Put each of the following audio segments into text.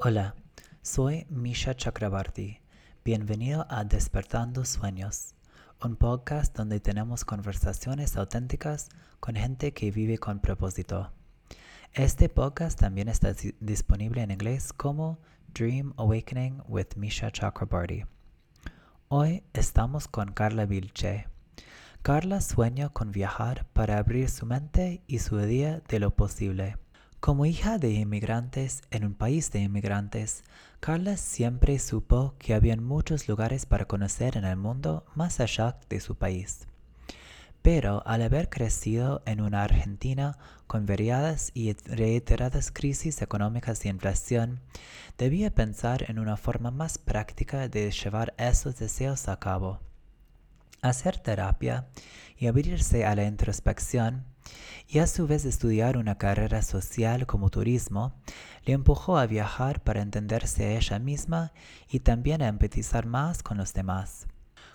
Hola, soy Misha Chakrabarti. Bienvenido a Despertando Sueños, un podcast donde tenemos conversaciones auténticas con gente que vive con propósito. Este podcast también está disponible en inglés como Dream Awakening with Misha Chakrabarti. Hoy estamos con Carla Vilche. Carla sueña con viajar para abrir su mente y su día de lo posible. Como hija de inmigrantes en un país de inmigrantes, Carla siempre supo que había muchos lugares para conocer en el mundo más allá de su país. Pero al haber crecido en una Argentina con variadas y reiteradas crisis económicas y inflación, debía pensar en una forma más práctica de llevar esos deseos a cabo. Hacer terapia y abrirse a la introspección y a su vez estudiar una carrera social como turismo, le empujó a viajar para entenderse a ella misma y también a empatizar más con los demás.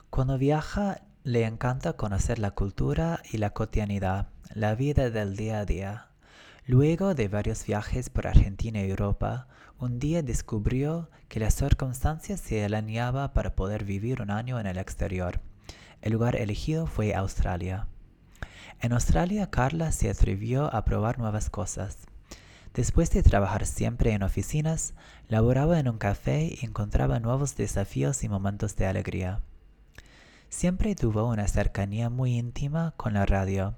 Cuando viaja, le encanta conocer la cultura y la cotidianidad, la vida del día a día. Luego de varios viajes por Argentina y Europa, un día descubrió que las circunstancias se alineaban para poder vivir un año en el exterior. El lugar elegido fue Australia. En Australia, Carla se atrevió a probar nuevas cosas. Después de trabajar siempre en oficinas, laboraba en un café y encontraba nuevos desafíos y momentos de alegría. Siempre tuvo una cercanía muy íntima con la radio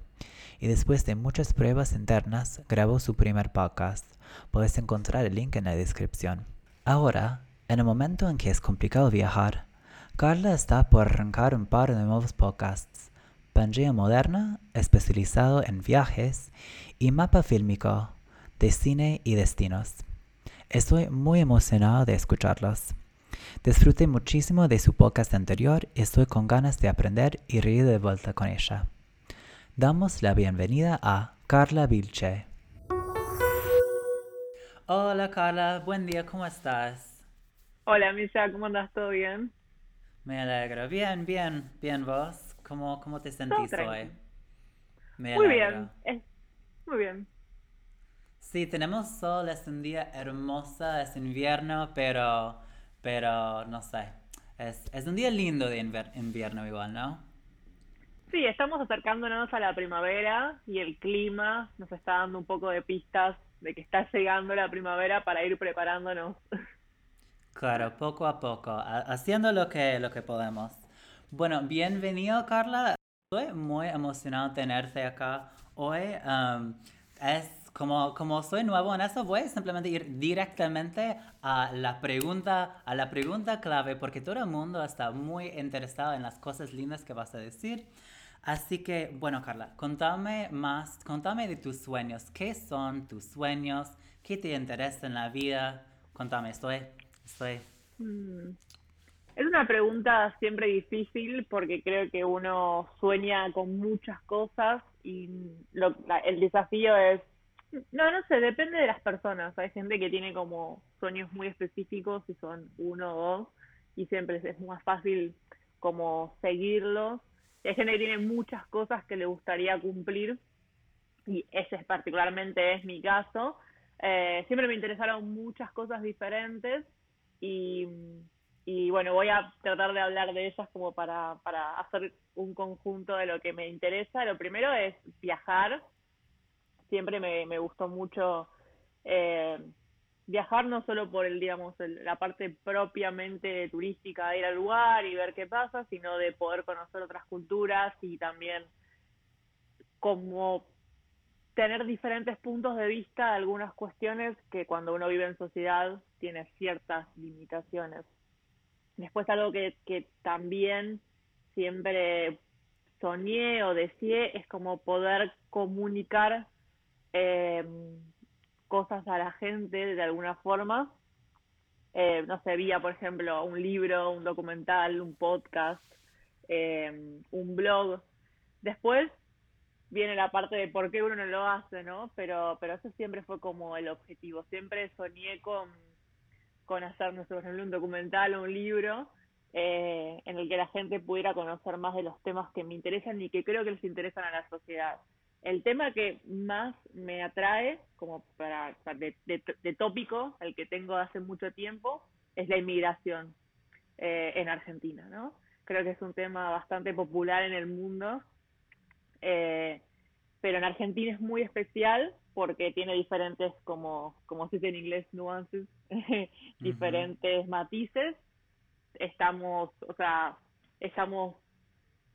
y después de muchas pruebas internas grabó su primer podcast. Puedes encontrar el link en la descripción. Ahora, en el momento en que es complicado viajar, Carla está por arrancar un par de nuevos podcasts. Pangea Moderna, especializado en viajes, y Mapa Fílmico, de cine y destinos. Estoy muy emocionado de escucharlos. Disfruté muchísimo de su podcast anterior y estoy con ganas de aprender y reír de vuelta con ella. Damos la bienvenida a Carla Vilche. Hola Carla, buen día, ¿cómo estás? Hola Misha, ¿cómo andas? ¿Todo bien? Me alegro. Bien, bien, bien vos. ¿Cómo, cómo te sentís hoy? muy bien, muy bien. Sí, tenemos sol, es un día hermoso, es invierno, pero, pero no sé, es, es un día lindo de invierno igual, ¿no? Sí, estamos acercándonos a la primavera y el clima nos está dando un poco de pistas de que está llegando la primavera para ir preparándonos. Claro, poco a poco, haciendo lo que, lo que podemos. Bueno, bienvenido Carla. Estoy muy emocionado tenerte acá hoy. es como, como soy nuevo en eso, voy a simplemente ir directamente a la pregunta, a la pregunta clave, porque todo el mundo está muy interesado en las cosas lindas que vas a decir. Así que, bueno, Carla, contame más, contame de tus sueños. ¿Qué son tus sueños? ¿Qué te interesa en la vida? Contame, estoy, estoy. Mm. Es una pregunta siempre difícil porque creo que uno sueña con muchas cosas y el desafío es, no, no sé, depende de las personas. Hay gente que tiene como sueños muy específicos y son uno o dos y siempre es más fácil como seguirlos. Hay gente que tiene muchas cosas que le gustaría cumplir y ese es particularmente es mi caso. Eh, siempre me interesaron muchas cosas diferentes y y bueno, voy a tratar de hablar de ellas como para, para hacer un conjunto de lo que me interesa. Lo primero es viajar. Siempre me, me gustó mucho eh, viajar no solo por el, digamos, la parte propiamente turística de ir al lugar y ver qué pasa, sino de poder conocer otras culturas y también como tener diferentes puntos de vista de algunas cuestiones que cuando uno vive en sociedad tiene ciertas limitaciones. Después algo que, que también siempre soñé o deseé es como poder comunicar eh, cosas a la gente de alguna forma. Eh, no sé, vía, por ejemplo, un libro, un documental, un podcast, eh, un blog. Después viene la parte de por qué uno no lo hace, ¿no? Pero, pero eso siempre fue como el objetivo. Siempre soñé con con hacer, no sé, un documental o un libro eh, en el que la gente pudiera conocer más de los temas que me interesan y que creo que les interesan a la sociedad. el tema que más me atrae, como para, de, tópico, el que tengo hace mucho tiempo, es la inmigración eh, en Argentina. Creo que es un tema bastante popular en el mundo, eh, pero en Argentina es muy especial porque tiene diferentes, como, como se dice en inglés, nuances, diferentes matices. Estamos, o sea, estamos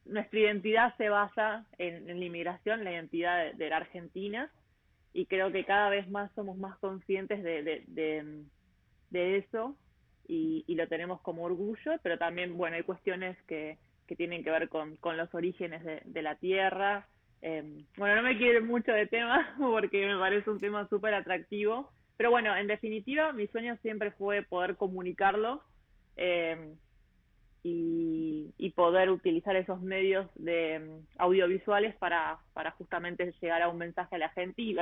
nuestra identidad se basa en, la inmigración, la identidad de, la Argentina, y creo que cada vez más somos más conscientes de, de, eso y, lo tenemos como orgullo, pero también, bueno, hay cuestiones que, que tienen que ver con, con los orígenes de, la tierra. Em, bueno, no me quiero mucho de tema porque me parece un tema súper atractivo, pero bueno, en definitiva, mi sueño siempre fue poder comunicarlo. Eh, y, poder utilizar esos medios de mm, audiovisuales para, para justamente llegar a un mensaje a la gente y,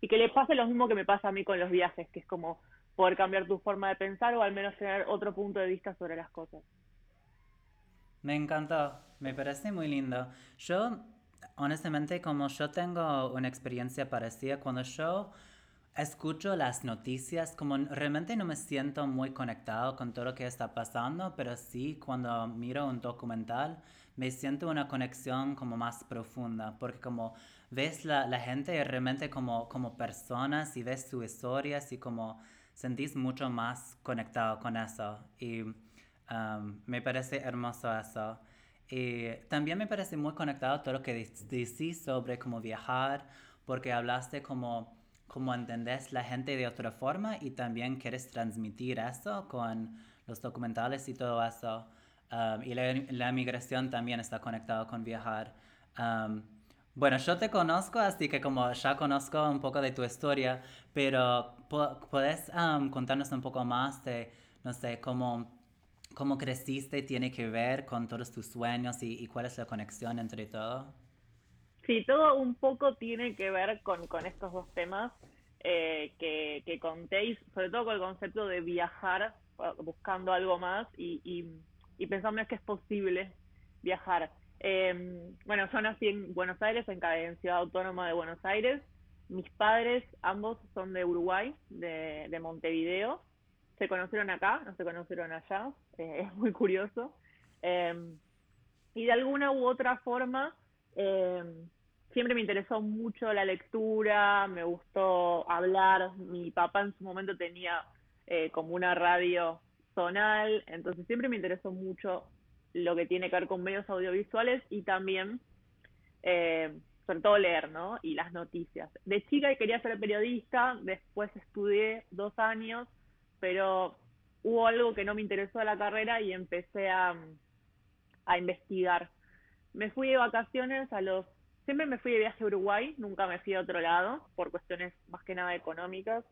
y, que le pase lo mismo que me pasa a mí con los viajes, que es como poder cambiar tu forma de pensar o al menos tener otro punto de vista sobre las cosas. Me encantó, me parece muy lindo. Yo, honestamente, como yo tengo una experiencia parecida, cuando yo escucho las noticias, como realmente no me siento muy conectado con todo lo que está pasando, pero sí cuando miro un documental me siento una conexión como más profunda, porque como ves la, la gente realmente como, como personas y ves sus historias y como sentís mucho más conectado con eso. Y me parece hermoso eso. Y también me parece muy conectado todo lo que decís sobre cómo viajar, porque hablaste como cómo entendés la gente de otra forma y también quieres transmitir eso con los documentales y todo eso. Um, y la, migración también está conectado con viajar. Um, bueno, yo te conozco, así que como ya conozco un poco de tu historia, pero ¿puedes um, contarnos un poco más de, no sé, cómo, cómo creciste tiene que ver con todos tus sueños y, y cuál es la conexión entre todo? Sí, todo un poco tiene que ver con, con estos dos temas eh, que, contéis, sobre todo con el concepto de viajar buscando algo más y, y, pensando que es posible viajar. Em, bueno, yo nací en Buenos Aires, en cada ciudad autónoma de Buenos Aires. Mis padres, ambos son de Uruguay, de, de Montevideo. Se conocieron acá, no se conocieron allá. Eh, es muy curioso. Em, y de alguna u otra forma, eh, siempre me interesó mucho la lectura, me gustó hablar. Mi papá en su momento tenía eh, como una radio zonal, entonces siempre me interesó mucho lo que tiene que ver con medios audiovisuales y también, eh, sobre todo leer, ¿no? Y las noticias. De chica quería ser periodista, después estudié dos años, pero hubo algo que no me interesó de la carrera y empecé a, a investigar. Me fui de vacaciones a los Siempre me fui de viaje a Uruguay, nunca me fui a otro lado, por cuestiones más que nada económicas.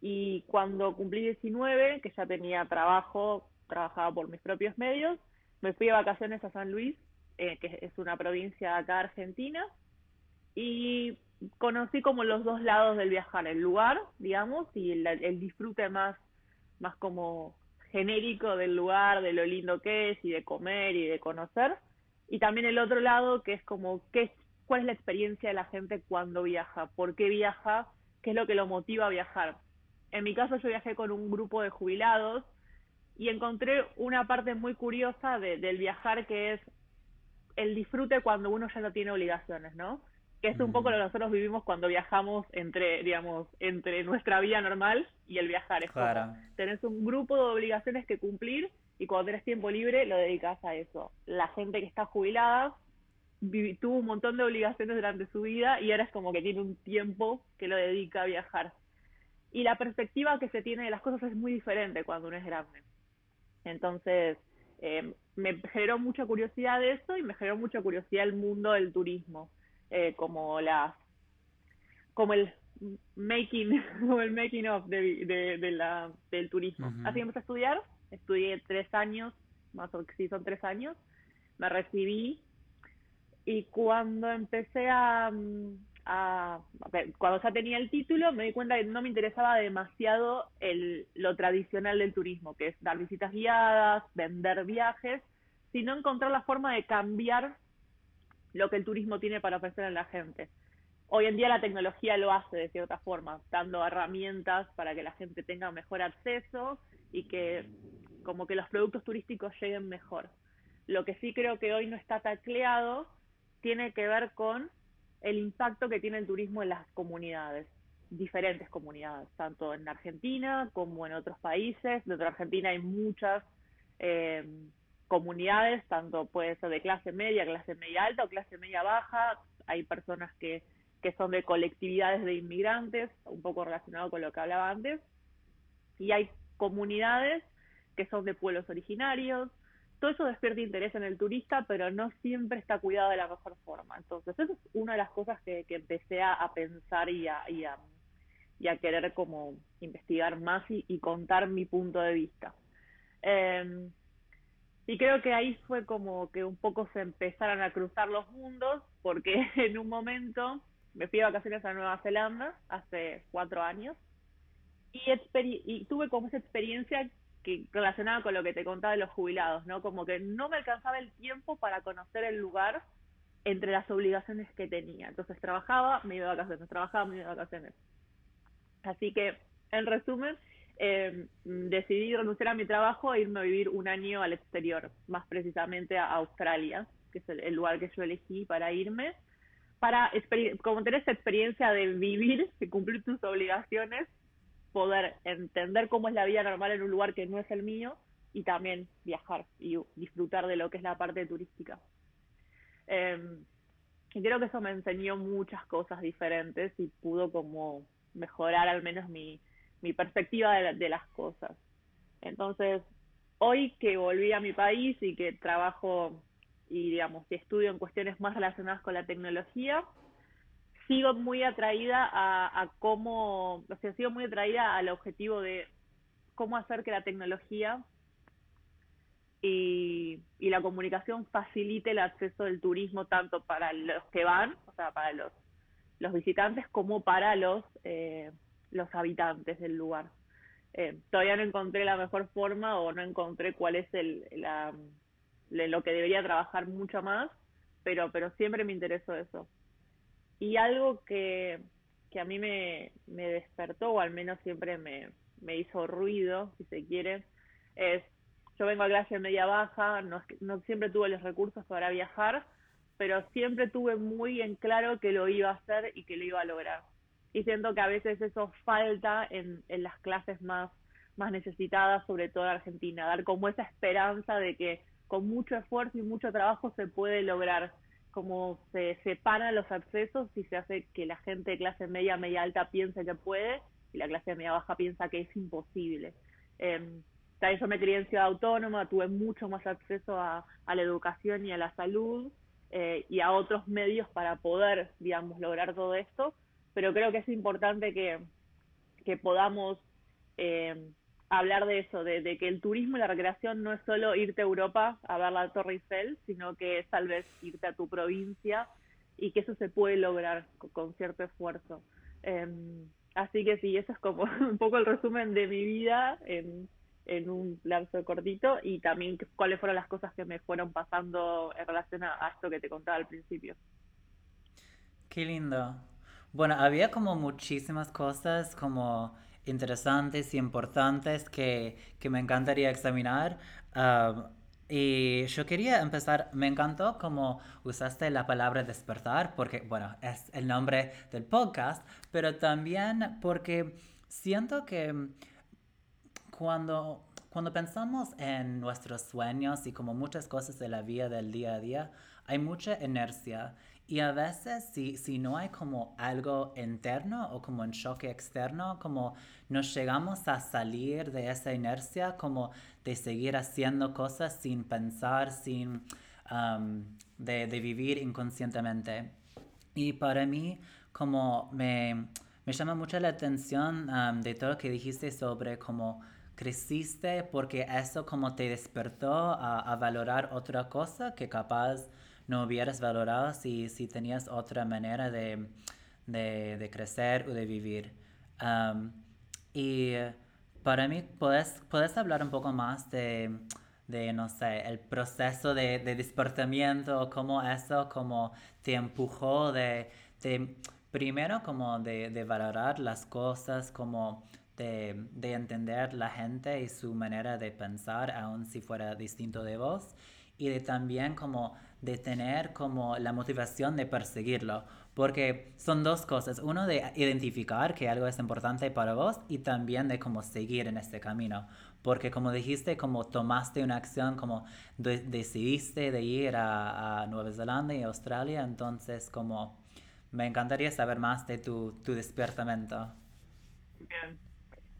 Y cuando cumplí 19, que ya tenía trabajo, trabajaba por mis propios medios, me fui de vacaciones a San Luis, eh, que es una provincia acá argentina, y conocí como los dos lados del viajar, el lugar, digamos, y el, el disfrute más, más como genérico del lugar, de lo lindo que es, y de comer y de conocer, y también el otro lado que es como qué cuál es la experiencia de la gente cuando viaja, por qué viaja, qué es lo que lo motiva a viajar. En mi caso yo viajé con un grupo de jubilados y encontré una parte muy curiosa del viajar que es el disfrute cuando uno ya no tiene obligaciones, ¿no? Que es un poco lo que nosotros vivimos cuando viajamos entre, digamos, entre nuestra vida normal y el viajar. Es claro. tenés un grupo de obligaciones que cumplir y cuando tenés tiempo libre lo dedicas a eso. La gente que está jubilada tuvo un montón de obligaciones durante su vida y ahora es como que tiene un tiempo que lo dedica a viajar. Y la perspectiva que se tiene de las cosas es muy diferente cuando uno es grande. Entonces, eh, me generó mucha curiosidad de eso y me generó mucha curiosidad el mundo del turismo, eh, como las, como el making, o el making of de, de, la, del turismo. Así que empecé a estudiar, estudié tres años, más o menos, sí, son tres años, me recibí y cuando empecé a, a, cuando ya tenía el título, me di cuenta que no me interesaba demasiado el, lo tradicional del turismo, que es dar visitas guiadas, vender viajes, sino encontrar la forma de cambiar lo que el turismo tiene para ofrecer a la gente. hoy en día la tecnología lo hace de cierta forma, dando herramientas para que la gente tenga mejor acceso y que como que los productos turísticos lleguen mejor. Lo que sí creo que hoy no está tacleado tiene que ver con el impacto que tiene el turismo en las comunidades, diferentes comunidades, tanto en Argentina como en otros países. Dentro de Argentina hay muchas eh, comunidades, tanto puede ser de clase media, clase media alta o clase media baja. Hay personas que, que son de colectividades de inmigrantes, un poco relacionado con lo que hablaba antes. Y hay comunidades que son de pueblos originarios, todo eso despierta interés en el turista, pero no siempre está cuidado de la mejor forma. Entonces, eso es una de las cosas que, empecé a, pensar y a, y, a, querer como investigar más y, contar mi punto de vista. Em, y creo que ahí fue como que un poco se empezaron a cruzar los mundos, porque en un momento me fui de vacaciones a Nueva Zelanda hace cuatro años y, y tuve como esa experiencia que relacionada con lo que te contaba de los jubilados, ¿no? Como que no me alcanzaba el tiempo para conocer el lugar entre las obligaciones que tenía. Entonces trabajaba, me iba de vacaciones, trabajaba, me iba de vacaciones. Así que, en resumen, eh, decidí renunciar a mi trabajo e irme a vivir un año al exterior, más precisamente a Australia, que es el, lugar que yo elegí para irme, para como tener esa experiencia de vivir, de cumplir tus obligaciones poder entender cómo es la vida normal en un lugar que no es el mío y también viajar y disfrutar de lo que es la parte turística. Em, y creo que eso me enseñó muchas cosas diferentes y pudo como mejorar al menos mi, mi perspectiva de, de las cosas. Entonces, hoy que volví a mi país y que trabajo y digamos, y estudio en cuestiones más relacionadas con la tecnología, sigo muy atraída a, cómo, o sea, sigo muy atraída al objetivo de cómo hacer que la tecnología y, la comunicación facilite el acceso del turismo tanto para los que van, o sea, para los, los visitantes, como para los, eh, los habitantes del lugar. Eh, todavía no encontré la mejor forma o no encontré cuál es el, la, lo que debería trabajar mucho más, pero, siempre me interesó eso. Y algo que, a mí me, despertó, o al menos siempre me, hizo ruido, si se quiere, es, yo vengo a clase media baja, no, no siempre tuve los recursos para viajar, pero siempre tuve muy en claro que lo iba a hacer y que lo iba a lograr. Y siento que a veces eso falta en, en las clases más, más necesitadas, sobre todo en Argentina, dar como esa esperanza de que con mucho esfuerzo y mucho trabajo se puede lograr como se separan los accesos y se hace que la gente de clase media, media alta piense que puede y la clase media baja piensa que es imposible. Eh, yo me crié en ciudad autónoma, tuve mucho más acceso a, la educación y a la salud eh, y a otros medios para poder, digamos, lograr todo esto, pero creo que es importante que, que podamos eh, hablar de eso, de, que el turismo y la recreación no es solo irte a Europa a ver la Torre Eiffel, sino que es tal vez irte a tu provincia y que eso se puede lograr con, cierto esfuerzo. Em, así que sí, eso es como un poco el resumen de mi vida en, en un lapso cortito y también cuáles fueron las cosas que me fueron pasando en relación a, a esto que te contaba al principio. Qué lindo. Bueno, había como muchísimas cosas como interesantes y importantes que, que me encantaría examinar. y yo quería empezar, me encantó cómo usaste la palabra despertar, porque, bueno, es el nombre del podcast, pero también porque siento que cuando, cuando pensamos en nuestros sueños y como muchas cosas de la vida del día a día, hay mucha inercia y a veces si, si no hay como algo interno o como un choque externo, como nos llegamos a salir de esa inercia, como de seguir haciendo cosas sin pensar, sin um, de, de, vivir inconscientemente. Y para mí, como me, me llama mucho la atención um, de todo lo que dijiste sobre cómo creciste porque eso como te despertó a, a valorar otra cosa que capaz no hubieras valorado si, si tenías otra manera de, de, crecer o de vivir. y para mí, ¿puedes, ¿puedes hablar un poco más de, de no sé, el proceso de, de despertamiento, cómo eso como te empujó de, de primero como de, de valorar las cosas, como de, de, entender la gente y su manera de pensar, aun si fuera distinto de vos, y de también como de tener como la motivación de perseguirlo, porque son dos cosas, uno de identificar que algo es importante para vos y también de como seguir en este camino, porque como dijiste, como tomaste una acción, como decidiste de ir a, a, Nueva Zelanda y Australia, entonces como me encantaría saber más de tu, tu despertamiento. Bien.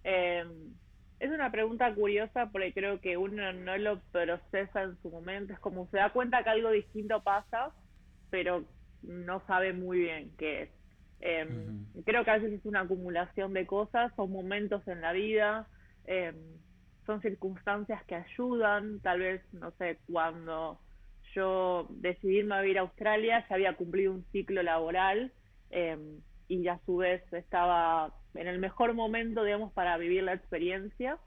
Eh, es una pregunta curiosa porque creo que uno no lo procesa en su momento, es como se da cuenta que algo distinto pasa, pero no sabe muy bien qué es. Eh, Creo que a veces es una acumulación de cosas, son momentos en la vida, eh, son circunstancias que ayudan, tal vez, no sé, cuando yo decidí irme a vivir a Australia, ya había cumplido un ciclo laboral eh, y a su vez estaba en el mejor momento, digamos, para vivir la experiencia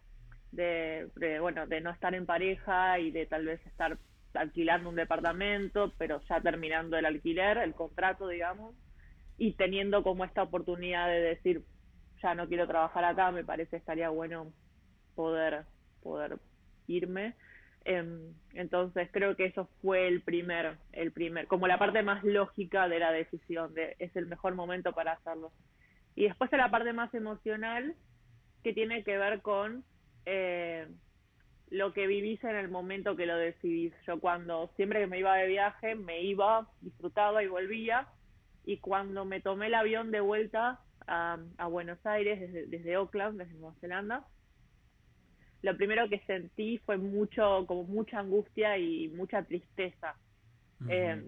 de, bueno, de no estar en pareja y de tal vez estar alquilando un departamento, pero ya terminando el alquiler, el contrato, digamos, y teniendo como esta oportunidad de decir, ya no quiero trabajar acá, me parece estaría bueno poder, poder irme. Eh, entonces creo que eso fue el primer, el primer, como la parte más lógica de la decisión, de es el mejor momento para hacerlo. Y después la parte más emocional que tiene que ver con eh, lo que vivís en el momento que lo decidís. Yo cuando siempre que me iba de viaje, me iba, disfrutaba y volvía. Y cuando me tomé el avión de vuelta a, a Buenos Aires, desde, desde Auckland, desde Nueva Zelanda, lo primero que sentí fue mucho, como mucha angustia y mucha tristeza. Uh -huh. eh,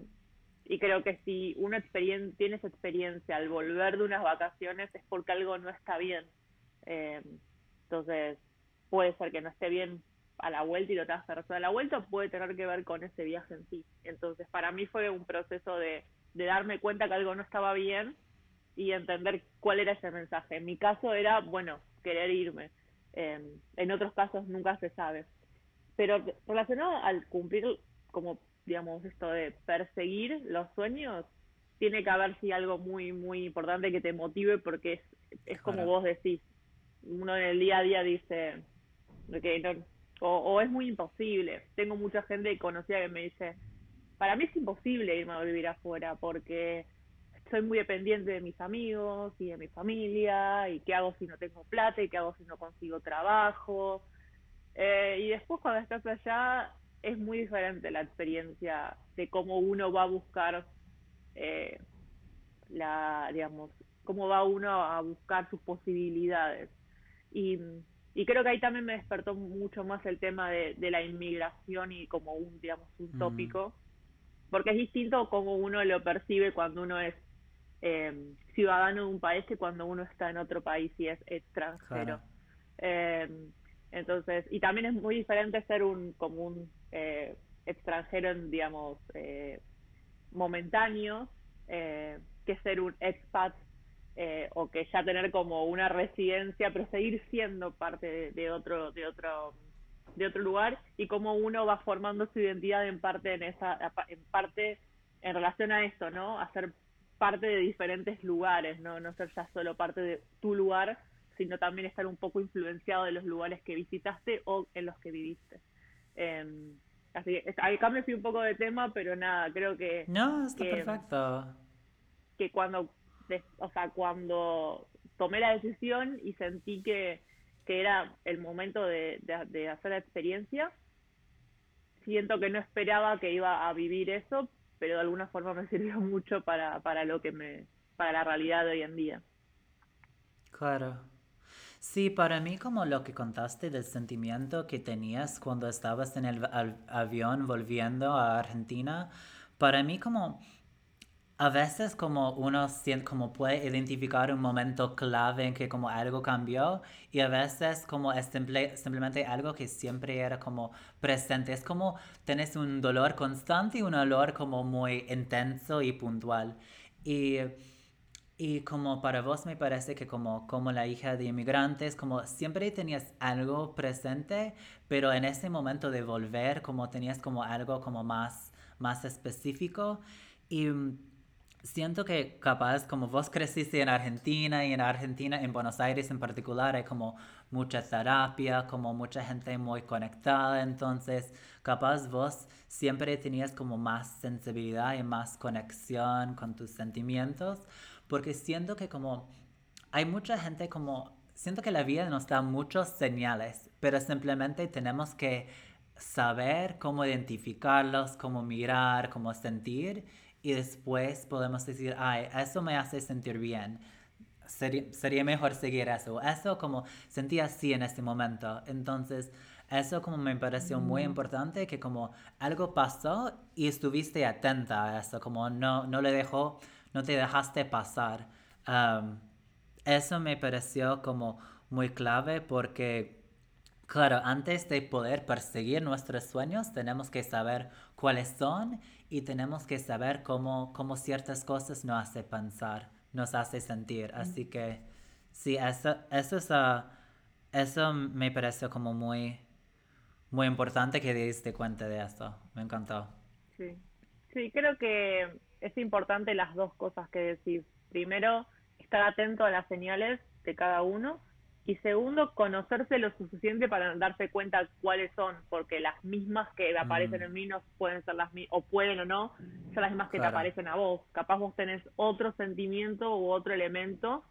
y creo que si uno experien tiene experiencia al volver de unas vacaciones es porque algo no está bien. Eh, entonces, puede ser que no esté bien a la vuelta y lo tengas que resolver a la vuelta, puede tener que ver con ese viaje en sí. Entonces, para mí fue un proceso de, de darme cuenta que algo no estaba bien y entender cuál era ese mensaje. En mi caso era, bueno, querer irme. Eh, en otros casos nunca se sabe. Pero relacionado al cumplir como digamos, esto de perseguir los sueños, tiene que haber sí algo muy, muy importante que te motive porque es, es como claro. vos decís, uno en el día a día dice, que no, o, o, es muy imposible. Tengo mucha gente conocida que me dice, para mí es imposible irme a vivir afuera porque soy muy dependiente de mis amigos y de mi familia, y qué hago si no tengo plata, y qué hago si no consigo trabajo. Eh, y después cuando estás allá es muy diferente la experiencia de cómo uno va a buscar eh, la, digamos, cómo va uno a buscar sus posibilidades. Y, y creo que ahí también me despertó mucho más el tema de, de la inmigración y como un, digamos, un mm. tópico, porque es distinto como uno lo percibe cuando uno es eh, ciudadano de un país que cuando uno está en otro país y es extranjero. Claro. Eh, entonces, y también es muy diferente ser un como un eh, extranjero, en, digamos, eh, momentáneo, eh, que ser un expat eh, o que ya tener como una residencia, pero seguir siendo parte de, de, otro, de otro, de otro lugar y cómo uno va formando su identidad en parte en esa, en parte en relación a esto, ¿no? A ser parte de diferentes lugares, no, no ser ya solo parte de tu lugar, sino también estar un poco influenciado de los lugares que visitaste o en los que viviste. Eh, así que acá me fui un poco de tema, pero nada, creo que... No, está que, perfecto. Que cuando, o sea, cuando tomé la decisión y sentí que, que era el momento de, de, de hacer la experiencia, siento que no esperaba que iba a vivir eso, pero de alguna forma me sirvió mucho para, para lo que me, para la realidad de hoy en día. Claro. Sí, para mí como lo que contaste del sentimiento que tenías cuando estabas en el avión volviendo a Argentina, para mí como a veces como uno siente, como puede identificar un momento clave en que como algo cambió y a veces como es simple, simplemente algo que siempre era como presente. Es como tienes un dolor constante y un dolor como muy intenso y puntual. Y y como para vos me parece que como, como la hija de inmigrantes, como siempre tenías algo presente, pero en ese momento de volver como tenías como algo como más, más específico. Y siento que capaz como vos creciste en Argentina y en Argentina, en Buenos Aires en particular, hay como mucha terapia, como mucha gente muy conectada, entonces capaz vos siempre tenías como más sensibilidad y más conexión con tus sentimientos, porque siento que como hay mucha gente como, siento que la vida nos da muchos señales, pero simplemente tenemos que saber cómo identificarlos, cómo mirar, cómo sentir y después podemos decir, ay, eso me hace sentir bien. Sería, mejor seguir eso. Eso como sentí así en este momento. Entonces, eso como me pareció muy mm. importante, que como algo pasó y estuviste atenta a eso, como no, no le dejó, no te dejaste pasar. eso me pareció como muy clave porque, claro, antes de poder perseguir nuestros sueños, tenemos que saber cuáles son y tenemos que saber cómo, cómo ciertas cosas nos hace pensar, nos hace sentir. Así que sí, eso, eso, es, ah, eso me parece como muy, muy importante que diste cuenta de eso. Me encantó. Sí. sí, creo que es importante las dos cosas que decís. Primero, estar atento a las señales de cada uno y segundo, conocerse lo suficiente para darse cuenta cuáles son, porque las mismas que aparecen mm. en mí no pueden ser las mismas, o pueden o no, son las mismas que te aparecen a vos. Capaz vos tenés otro sentimiento u otro elemento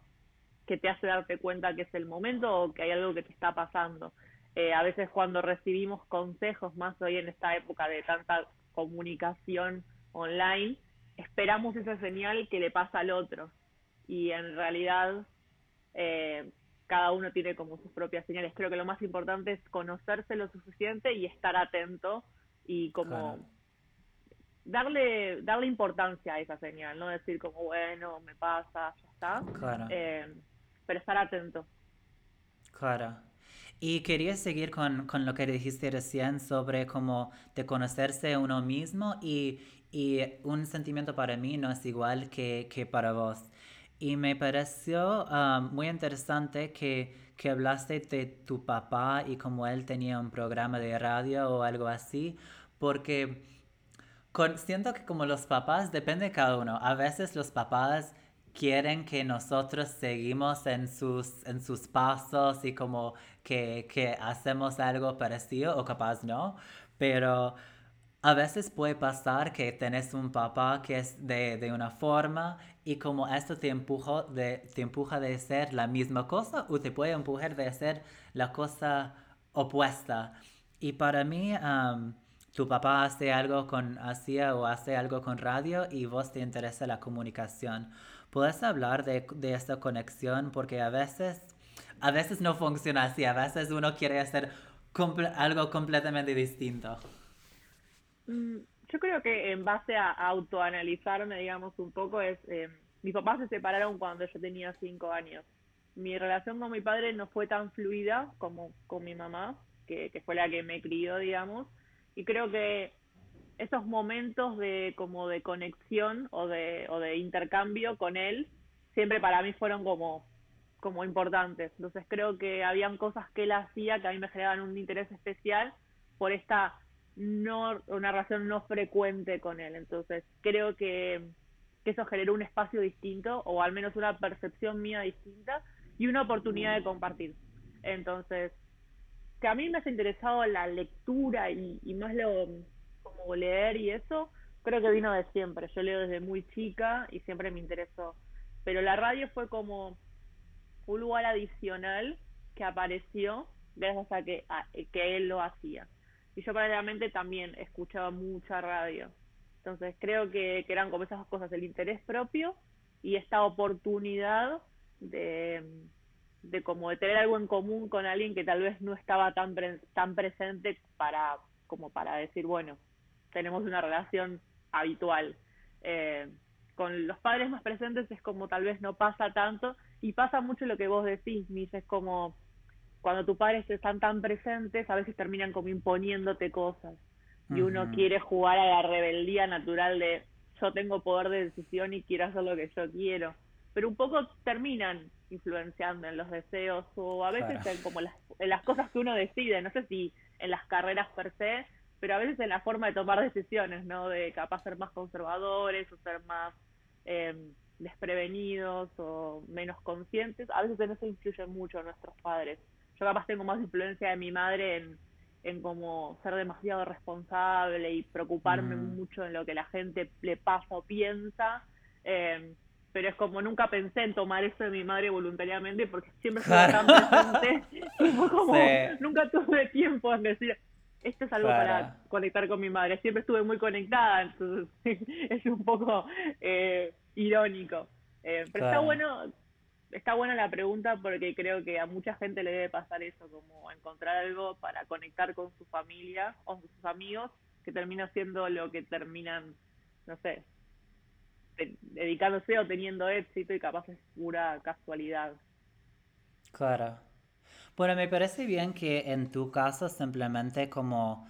que te hace darte cuenta que es el momento o que hay algo que te está pasando. Eh, a veces cuando recibimos consejos, más hoy en esta época de tanta comunicación online, esperamos esa señal que le pasa al otro. Y en realidad... Eh, cada uno tiene como sus propias señales. Creo que lo más importante es conocerse lo suficiente y estar atento y como darle darle importancia a esa señal, no decir como bueno, me pasa, ya está. Eh, pero estar atento. Claro. Y quería seguir con, con, lo que dijiste recién sobre cómo de conocerse uno mismo y, y un sentimiento para mí no es igual que, que para vos. Y me pareció um, muy interesante que, que, hablaste de tu papá y como él tenía un programa de radio o algo así, porque con, siento que como los papás, depende de cada uno. A veces los papás quieren que nosotros seguimos en sus, en sus pasos y como que, que hacemos algo parecido o capaz no, pero a veces puede pasar que tenés un papá que es de, de, una forma y como esto te, empuja de, te empuja de ser la misma cosa o te puede empujar de hacer la cosa opuesta. Y para mí, tu papá hace algo con hacía o hace algo con radio y vos te interesa la comunicación. ¿Puedes hablar de, de esta conexión? Porque a veces, a veces no funciona así, a veces uno quiere hacer algo completamente distinto. Mm, yo creo que en base a autoanalizarme, digamos, un poco es, eh, mis papás se separaron cuando yo tenía cinco años. Mi relación con mi padre no fue tan fluida como con mi mamá, que, fue la que me crió, digamos, y creo que esos momentos de como de conexión o de, o de intercambio con él siempre para mí fueron como como importantes. Entonces creo que habían cosas que él hacía que a mí me generaban un interés especial por esta no una relación no frecuente con él. Entonces, creo que, eso generó un espacio distinto, o al menos una percepción mía distinta, y una oportunidad de compartir. Entonces, que a mí me ha interesado la lectura y, y más lo como leer y eso, creo que vino de siempre. Yo leo desde muy chica y siempre me interesó. Pero la radio fue como un lugar adicional que apareció gracias a que, a, que él lo hacía. Y yo paralelamente también escuchaba mucha radio. Entonces creo que, eran como esas cosas, el interés propio y esta oportunidad de, de como de tener algo en común con alguien que tal vez no estaba tan tan presente para como para decir bueno tenemos una relación habitual eh, con los padres más presentes es como tal vez no pasa tanto y pasa mucho lo que vos decís Mis es como cuando tus padres están tan presentes, a veces terminan como imponiéndote cosas. Y uno quiere jugar a la rebeldía natural de yo tengo poder de decisión y quiero hacer lo que yo quiero. Pero un poco terminan influenciando en los deseos o a veces en como las, en las cosas que uno decide. No sé si en las carreras per se, pero a veces en la forma de tomar decisiones, ¿no? De capaz ser más conservadores o ser más em, desprevenidos o menos conscientes, a veces en eso influyen mucho nuestros padres. Yo capaz tengo más influencia de mi madre en, en como ser demasiado responsable y preocuparme Mm. mucho en lo que la gente le pasa o piensa. em, pero es como nunca pensé en tomar eso de mi madre voluntariamente porque siempre Claro. tan presente y fue como Sí. nunca tuve tiempo en decir esto es algo Claro. para conectar con mi madre siempre estuve muy conectada entonces es un poco eh, irónico Eh, pero está bueno está buena la pregunta porque creo que a mucha gente le debe pasar eso como encontrar algo para conectar con su familia o con sus amigos que termina siendo lo que terminan no sé de- dedicándose o teniendo éxito y capaz es pura casualidad. Claro. Bueno, me parece bien que en tu caso simplemente como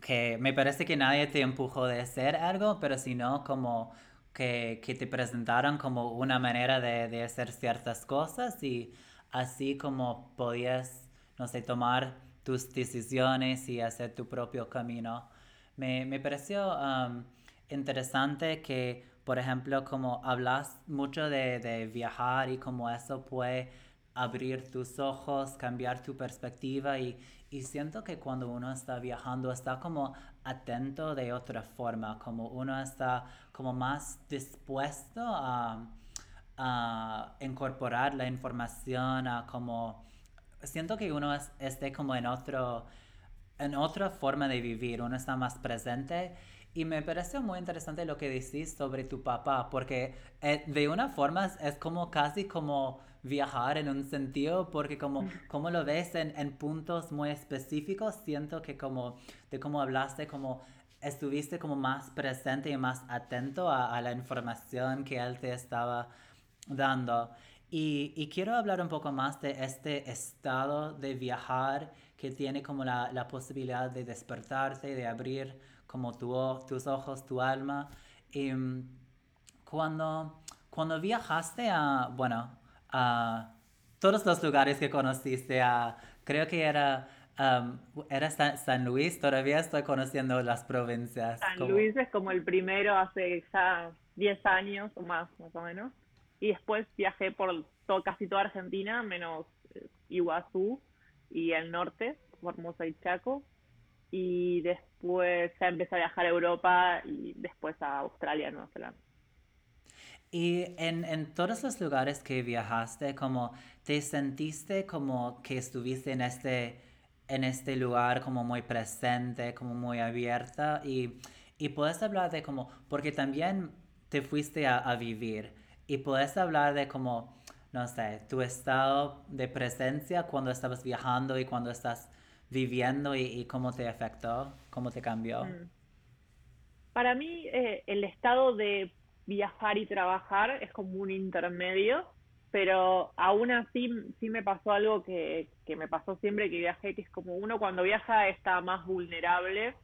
que me parece que nadie te empujó de hacer algo, pero sino como que, que te presentaron como una manera de, de hacer ciertas cosas y así como podías, no sé, tomar tus decisiones y hacer tu propio camino. Me, me pareció interesante que, por ejemplo, como hablas mucho de, de viajar y como eso puede abrir tus ojos, cambiar tu perspectiva y, y siento que cuando uno está viajando está como atento de otra forma, como uno está como más dispuesto a, a incorporar la información, a como siento que uno es, esté como en otro en otra forma de vivir, uno está más presente. Y me pareció muy interesante lo que decís sobre tu papá, porque eh, de una forma es como casi como viajar en un sentido, porque como, como lo ves en, en puntos muy específicos, siento que como de cómo hablaste, como estuviste como más presente y más atento a, a la información que él te estaba dando. Y, y quiero hablar un poco más de este estado de viajar que tiene como la, la posibilidad de despertarte, de abrir como tu, tus ojos, tu alma. Y, mm, cuando, cuando viajaste a, bueno, a todos los lugares que conociste, a, creo que era, um, era San, San Luis, todavía estoy conociendo las provincias. San como- Luis es como el primero hace ya 10 años o más, más o menos. Y después viajé por to- casi toda Argentina, menos eh, Iguazú y el norte, Formosa y Chaco. Y después ya empecé a viajar a Europa y después a Australia, Nueva Zelanda. Y en, en todos los lugares que viajaste, como te sentiste como que estuviste en este, en este lugar como muy presente, como muy abierta y, y puedes hablar de como, porque también te fuiste a, vivir y puedes hablar de como, no sé, tu estado de presencia cuando estabas viajando y cuando estás viviendo y, y cómo te afectó, cómo te cambió. Mm. Para mí, eh, el estado de viajar y trabajar es como un intermedio, pero aún así sí me pasó algo que, me pasó siempre que viajé, que es como uno cuando viaja está más vulnerable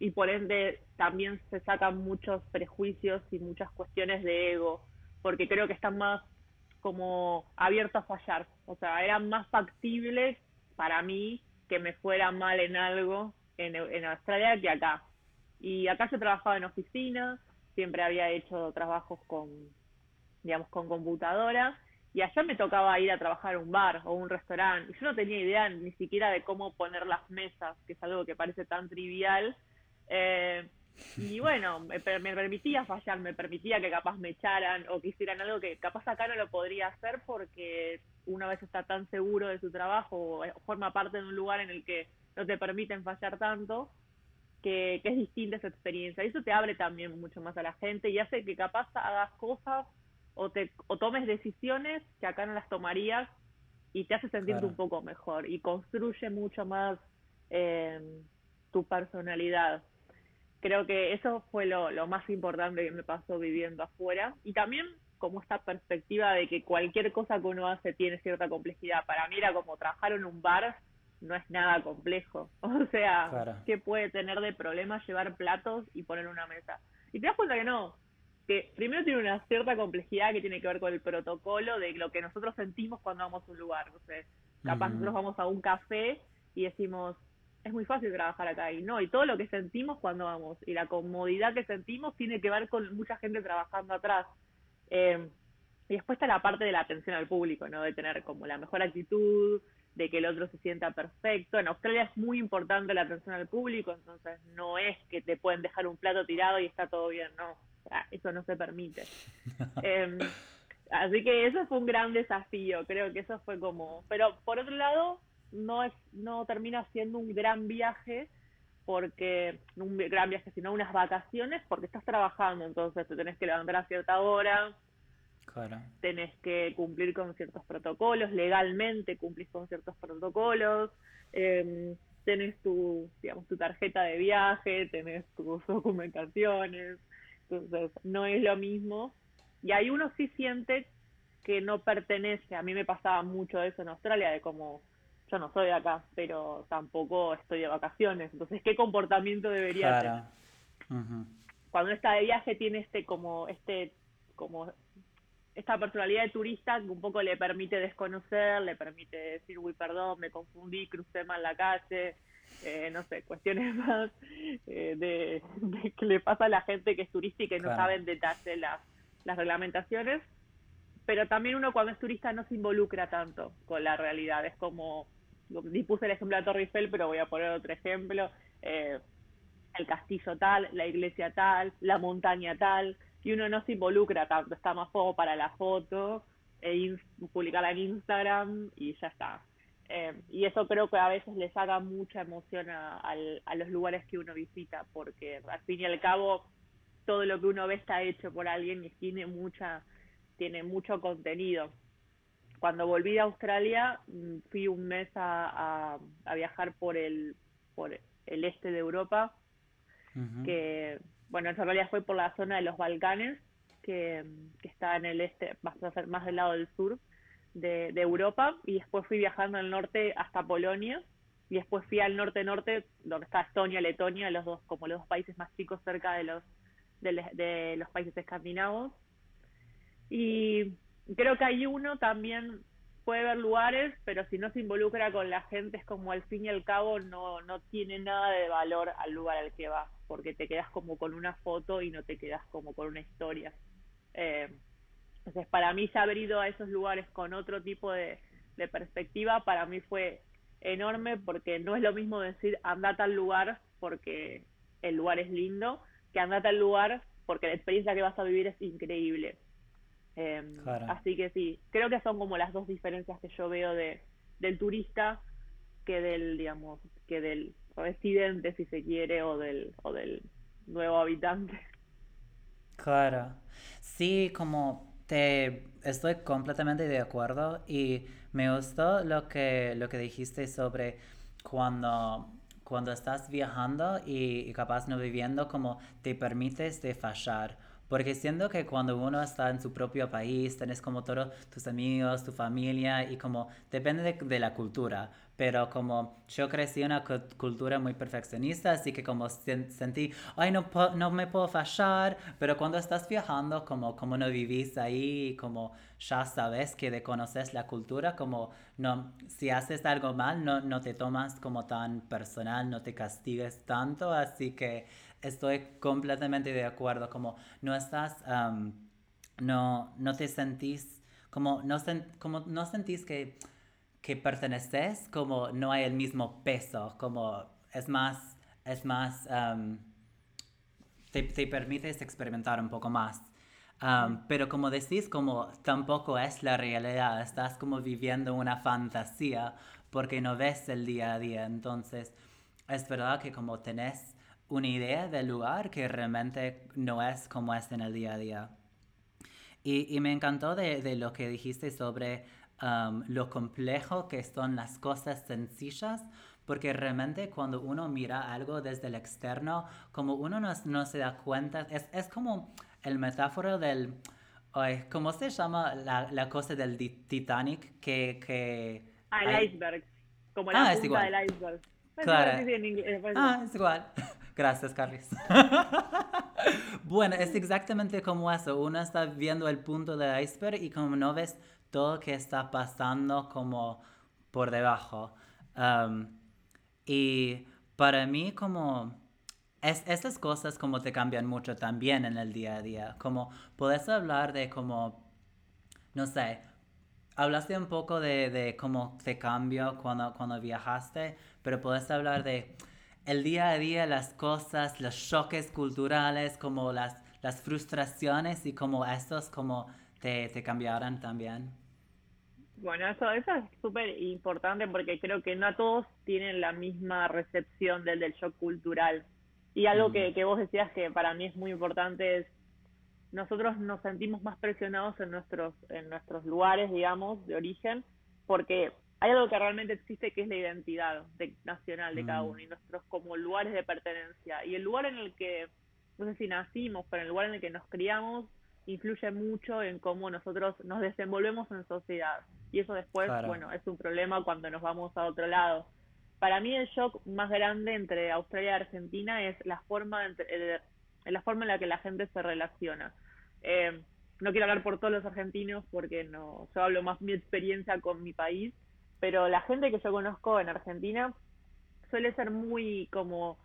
y por ende también se sacan muchos prejuicios y muchas cuestiones de ego, porque creo que están más como abiertos a fallar, o sea, era más factible para mí que me fuera mal en algo en, en Australia que acá. Y acá yo trabajaba en oficina, siempre había hecho trabajos con, digamos, con computadora, y allá me tocaba ir a trabajar a un bar o un restaurante, y yo no tenía idea ni siquiera de cómo poner las mesas, que es algo que parece tan trivial. Eh, y bueno, me, me permitía fallar, me permitía que capaz me echaran o que hicieran algo que capaz acá no lo podría hacer porque una vez está tan seguro de su trabajo o eh, forma parte de un lugar en el que no te permiten fallar tanto, que, que es distinta esa experiencia. Y eso te abre también mucho más a la gente y hace que capaz hagas cosas o, te, o tomes decisiones que acá no las tomarías y te hace sentirte Claro. un poco mejor y construye mucho más eh, tu personalidad. Creo que eso fue lo, lo más importante que me pasó viviendo afuera y también como esta perspectiva de que cualquier cosa que uno hace tiene cierta complejidad. Para mí era como trabajar en un bar no es nada complejo. O sea, Claro. ¿qué puede tener de problema llevar platos y poner una mesa? Y te das cuenta que no, que primero tiene una cierta complejidad que tiene que ver con el protocolo de lo que nosotros sentimos cuando vamos a un lugar. No sé, capaz Ujú. nosotros vamos a un café y decimos, es muy fácil trabajar acá. Y no, y todo lo que sentimos cuando vamos y la comodidad que sentimos tiene que ver con mucha gente trabajando atrás. Eh, y después está la parte de la atención al público, ¿no? De tener como la mejor actitud, de que el otro se sienta perfecto. En Australia es muy importante la atención al público, entonces no es que te pueden dejar un plato tirado y está todo bien, no. eso no se permite. Em, así que eso fue un gran desafío, creo que eso fue como... Pero por otro lado, no, es, no termina siendo un gran viaje, porque no un gran viaje, sino unas vacaciones, porque estás trabajando, entonces te tenés que levantar a cierta hora, Tenés que cumplir con ciertos protocolos, legalmente cumplís con ciertos protocolos, eh, tenés tu, digamos, tu tarjeta de viaje, tenés tus documentaciones, entonces no es lo mismo. Y ahí uno sí siente que no pertenece, a mí me pasaba mucho eso en Australia, de como yo no soy de acá, pero tampoco estoy de vacaciones, entonces qué comportamiento debería tener. Cuando uno está de viaje tiene este como este como esta personalidad de turista que un poco le permite desconocer, le permite decir, uy, perdón, me confundí, crucé mal la calle, eh, no sé, cuestiones más eh, de, que le pasa a la gente que es turista y que no sabe en detalle las, las reglamentaciones. Pero también uno cuando es turista no se involucra tanto con la realidad. Es como, puse el ejemplo de Torre Eiffel, pero voy a poner otro ejemplo. Eh, el castillo tal, la iglesia tal, la montaña tal y uno no se involucra tanto, está más poco para la foto, e publicarla en Instagram y ya está. Eh, y eso creo que a veces le saca mucha emoción a, a, los lugares que uno visita, porque al fin y al cabo todo lo que uno ve está hecho por alguien y tiene mucha tiene mucho contenido. Cuando volví de Australia mm, fui un mes a, a, a viajar por el por el este de Europa, que bueno, en realidad fue por la zona de los Balcanes, que, está en el este, más del lado del sur de, Europa, y después fui viajando al norte hasta Polonia, y después fui al norte-norte, donde está Estonia, Letonia, los dos, como los dos países más chicos cerca de los, de, los países escandinavos. Y creo que hay uno también puede ver lugares, pero si no se involucra con la gente es como al fin y al cabo no, no tiene nada de valor al lugar al que va, porque te quedas como con una foto y no te quedas como con una historia. Eh, entonces para mí se haber ido a esos lugares con otro tipo de, perspectiva, para mí fue enorme porque no es lo mismo decir anda a tal lugar porque el lugar es lindo, que anda a tal lugar porque la experiencia que vas a vivir es increíble. Em, así que sí, creo que son como las dos diferencias que yo veo de, del turista que del, digamos, que del residente, si se quiere, o del, o del nuevo habitante. Claro. Sí, como te estoy completamente de acuerdo y me gustó lo que, lo que dijiste sobre cuando cuando estás viajando y, y, capaz no viviendo, como te permites de fallar. Porque siento que cuando uno está en su propio país, tenés como todos tus amigos, tu familia y como depende de, la cultura. Pero como yo crecí en una cultura muy perfeccionista, así que como sentí, ay, no, no me puedo fallar. Pero cuando estás viajando, como, como no vivís ahí, como ya sabes que de conoces la cultura, como no, si haces algo mal, no, no te tomas como tan personal, no te castigues tanto. Así que estoy completamente de acuerdo, como no estás, no, no te sentís, como no, como no sentís que, que perteneces, como no hay el mismo peso, como es más, es más, te, te, permites experimentar un poco más. pero como decís, como tampoco es la realidad, estás como viviendo una fantasía porque no ves el día a día. Entonces, es verdad que como tenés una idea del lugar que realmente no es como es en el día a día. Y, y me encantó de, de, lo que dijiste sobre um, lo complejo que son las cosas sencillas, porque realmente cuando uno mira algo desde el externo, como uno no, no se da cuenta, es, es como el metáfora del... Ay, ¿Cómo se llama la, la cosa del Titanic? Que, que ah, el iceberg. Como la ah, punta del iceberg. Claro. ah, es igual. Gracias, Carlos. bueno, es exactamente como eso. Uno está viendo el punto del iceberg y como no ves todo que está pasando como por debajo. Um, y para mí como es, estas cosas como te cambian mucho también en el día a día. Como puedes hablar de como, no sé, hablaste un poco de, de cómo te cambió cuando, cuando viajaste, pero puedes hablar de el día a día, las cosas, los choques culturales, como las, las frustraciones y cómo estos como te, te cambiaron también. Bueno, eso, eso es súper importante porque creo que no todos tienen la misma recepción del, del shock cultural. Y algo que, que vos decías que para mí es muy importante es nosotros nos sentimos más presionados en nuestros, en nuestros lugares, digamos, de origen, porque hay algo que realmente existe que es la identidad nacional de cada mm. uno y nuestros como lugares de pertenencia. Y el lugar en el que, no sé si nacimos, pero el lugar en el que nos criamos, influye mucho en cómo nosotros nos desenvolvemos en sociedad. Y eso después, bueno, es un problema cuando nos vamos a otro lado. Para mí el shock más grande entre Australia y Argentina es la forma entre, en la forma en la que la gente se relaciona. Eh, no quiero hablar por todos los argentinos porque no, yo hablo más mi experiencia con mi país, pero la gente que yo conozco en Argentina suele ser muy como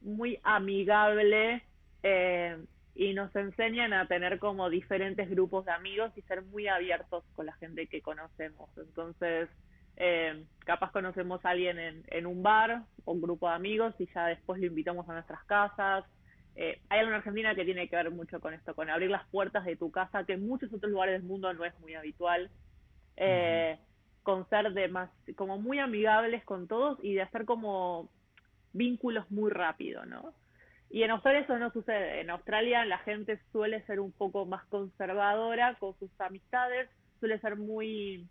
muy amigable eh, y nos enseñan a tener como diferentes grupos de amigos y ser muy abiertos con la gente que conocemos. Entonces, eh, capaz conocemos a alguien en, en un bar o un grupo de amigos y ya después lo invitamos a nuestras casas eh, hay algo en Argentina que tiene que ver mucho con esto, con abrir las puertas de tu casa, que en muchos otros lugares del mundo no es muy habitual. Eh, con ser de más, como muy amigables con todos y de hacer como vínculos muy rápido, ¿no? Y en Australia eso no sucede. En Australia la gente suele ser un poco más conservadora con sus amistades, suele ser muy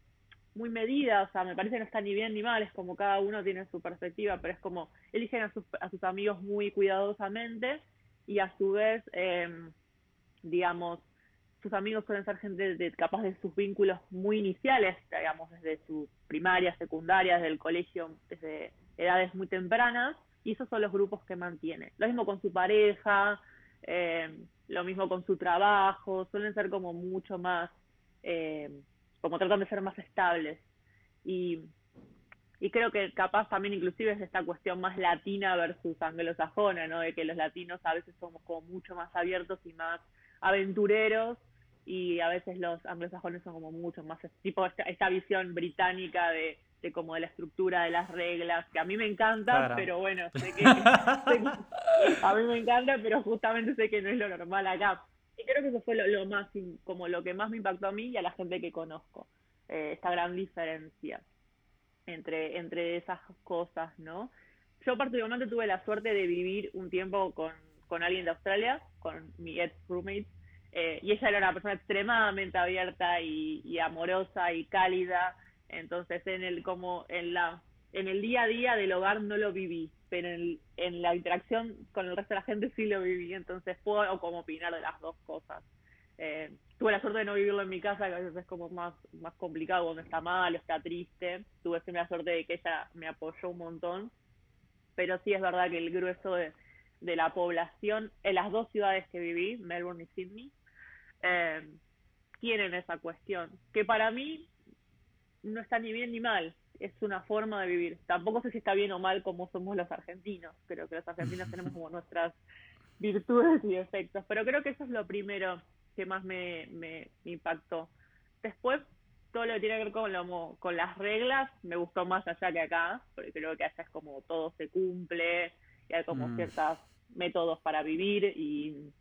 muy medida, o sea, me parece que no está ni bien ni mal, es como cada uno tiene su perspectiva, pero es como eligen a sus, a sus amigos muy cuidadosamente y a su vez, eh, digamos, sus amigos suelen ser gente de, capaz de sus vínculos muy iniciales, digamos, desde su primaria, secundaria, desde el colegio, desde edades muy tempranas, y esos son los grupos que mantiene. Lo mismo con su pareja, eh, lo mismo con su trabajo, suelen ser como mucho más, eh, como tratan de ser más estables. Y y creo que capaz también inclusive es esta cuestión más latina versus anglosajona, ¿no? De que los latinos a veces somos como mucho más abiertos y más aventureros y a veces los anglosajones son como mucho más tipo esta, visión británica de, de como de la estructura de las reglas que a mí me encanta pero bueno sé que, a mí me encanta pero justamente sé que no es lo normal acá y creo que eso fue lo, más como lo que más me impactó a mí y a la gente que conozco eh, esta gran diferencia entre, entre esas cosas, ¿no? Yo particularmente tuve la suerte de vivir un tiempo con, con alguien de Australia, con mi ex roommate, eh, y ella era una persona extremadamente abierta y, amorosa y cálida, entonces en el como en la en el día a día del hogar no lo viví, pero en, en la interacción con el resto de la gente sí lo viví, entonces puedo como opinar de las dos cosas. Eh, tuve la suerte de no vivirlo en mi casa, que a veces es como más, más complicado cuando está mal o está triste. Tuve siempre la suerte de que ella me apoyó un montón. Pero sí es verdad que el grueso de, de la población en las dos ciudades que viví, Melbourne y Sydney, eh, tienen esa cuestión. Que para mí no está ni bien ni mal, es una forma de vivir. Tampoco sé si está bien o mal como somos los argentinos. Creo que los argentinos tenemos como nuestras virtudes y defectos. Pero creo que eso es lo primero que más me, me, impactó. Después, todo lo que tiene que ver con, lo, con las reglas me gustó más allá que acá, porque creo que allá es como todo se cumple y hay como mm. ciertos métodos para vivir y,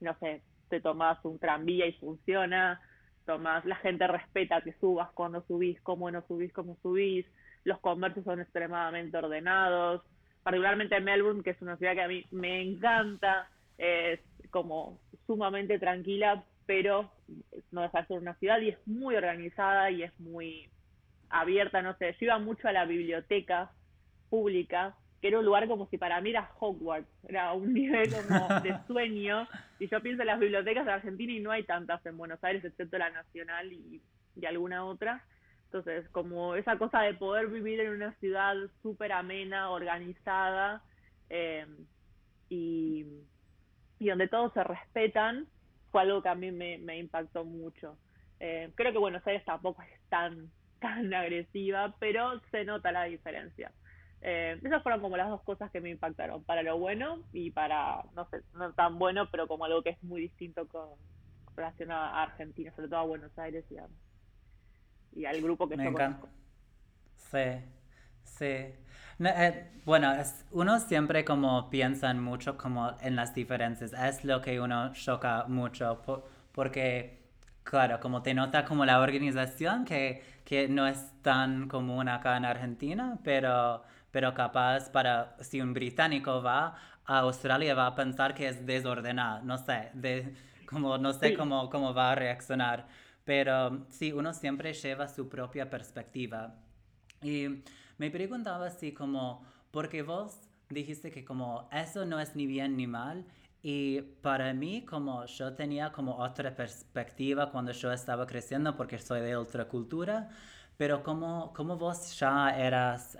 no sé, te tomas un tranvía y funciona, tomas, la gente respeta que subas cuando subís, cómo no subís, cómo subís, los comercios son extremadamente ordenados, particularmente en Melbourne, que es una ciudad que a mí me encanta, es como sumamente tranquila, pero no deja de ser una ciudad y es muy organizada y es muy abierta, no sé, yo iba mucho a la biblioteca pública, que era un lugar como si para mí era Hogwarts, era un nivel como de sueño, y yo pienso en las bibliotecas de Argentina y no hay tantas en Buenos Aires, excepto la Nacional y, y alguna otra, entonces como esa cosa de poder vivir en una ciudad súper amena, organizada, eh, y y donde todos se respetan, fue algo que a mí me, me impactó mucho. Eh, creo que Buenos Aires tampoco es tan, tan agresiva, pero se nota la diferencia. Eh, esas fueron como las dos cosas que me impactaron, para lo bueno y para, no sé, no tan bueno, pero como algo que es muy distinto con relación a Argentina, sobre todo a Buenos Aires y, al grupo que me encanta. Sí, sí. Eh, bueno, uno siempre como piensa mucho como en las diferencias, es lo que uno choca mucho, porque, claro, como te nota como la organización que, que no es tan común acá en Argentina, pero, pero capaz para, si un británico va a Australia va a pensar que es desordenado, no sé, de, como no sé cómo, cómo va a reaccionar, pero sí, uno siempre lleva su propia perspectiva. Y me preguntaba si como, porque vos dijiste que como eso no es ni bien ni mal, y para mí, como yo tenía como otra perspectiva cuando yo estaba creciendo, porque soy de otra cultura, pero como, como vos ya eras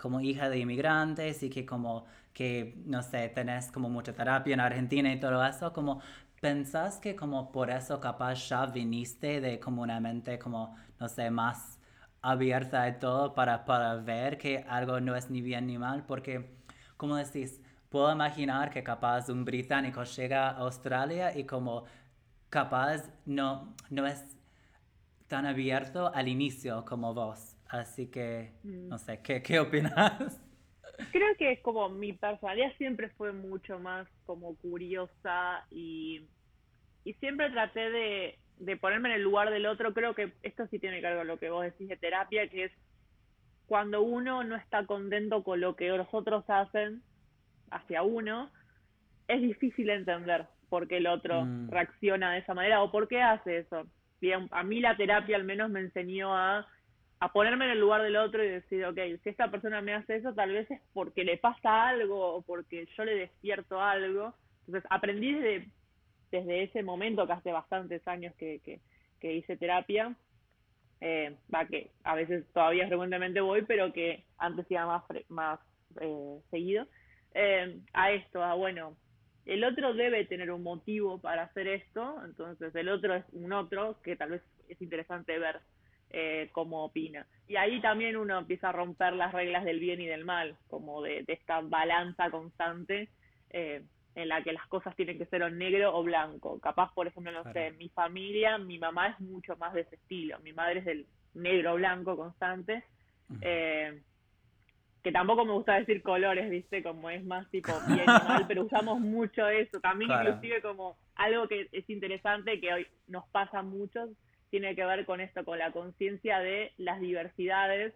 como hija de inmigrantes y que como que, no sé, tenés como mucha terapia en Argentina y todo eso, como pensás que como por eso capaz ya viniste de como una mente como, no sé, más abierta y todo para, para ver que algo no es ni bien ni mal, porque, como decís, puedo imaginar que capaz un británico llega a Australia y como capaz no, no es tan abierto al inicio como vos. Así que, mm. no sé, ¿qué, qué opinas? Creo que es como mi personalidad siempre fue mucho más como curiosa y, y siempre traté de, de ponerme en el lugar del otro, creo que esto sí tiene que ver con lo que vos decís de terapia, que es cuando uno no está contento con lo que los otros hacen hacia uno, es difícil entender por qué el otro mm. reacciona de esa manera o por qué hace eso. Bien, a mí la terapia al menos me enseñó a, a ponerme en el lugar del otro y decir, ok, si esta persona me hace eso, tal vez es porque le pasa algo o porque yo le despierto algo. Entonces aprendí desde desde ese momento, que hace bastantes años que, que, hice terapia, eh, va que a veces todavía frecuentemente voy, pero que antes iba más, más eh, seguido, eh, a esto, a bueno, el otro debe tener un motivo para hacer esto, entonces el otro es un otro que tal vez es interesante ver cómo opina. Y ahí también uno empieza a romper las reglas del bien y del mal, como de, de esta balanza constante en la que las cosas tienen que ser o negro o blanco. Capaz, por ejemplo, no sé, mi familia, mi mamá es mucho más de ese estilo. Mi madre es del negro o blanco constante. Eh, que tampoco me gusta decir colores, ¿viste? Como es más tipo bien y mal, pero usamos mucho eso. También inclusive como algo que es interesante, que hoy nos pasa a muchos, tiene que ver con esto, con la conciencia de las diversidades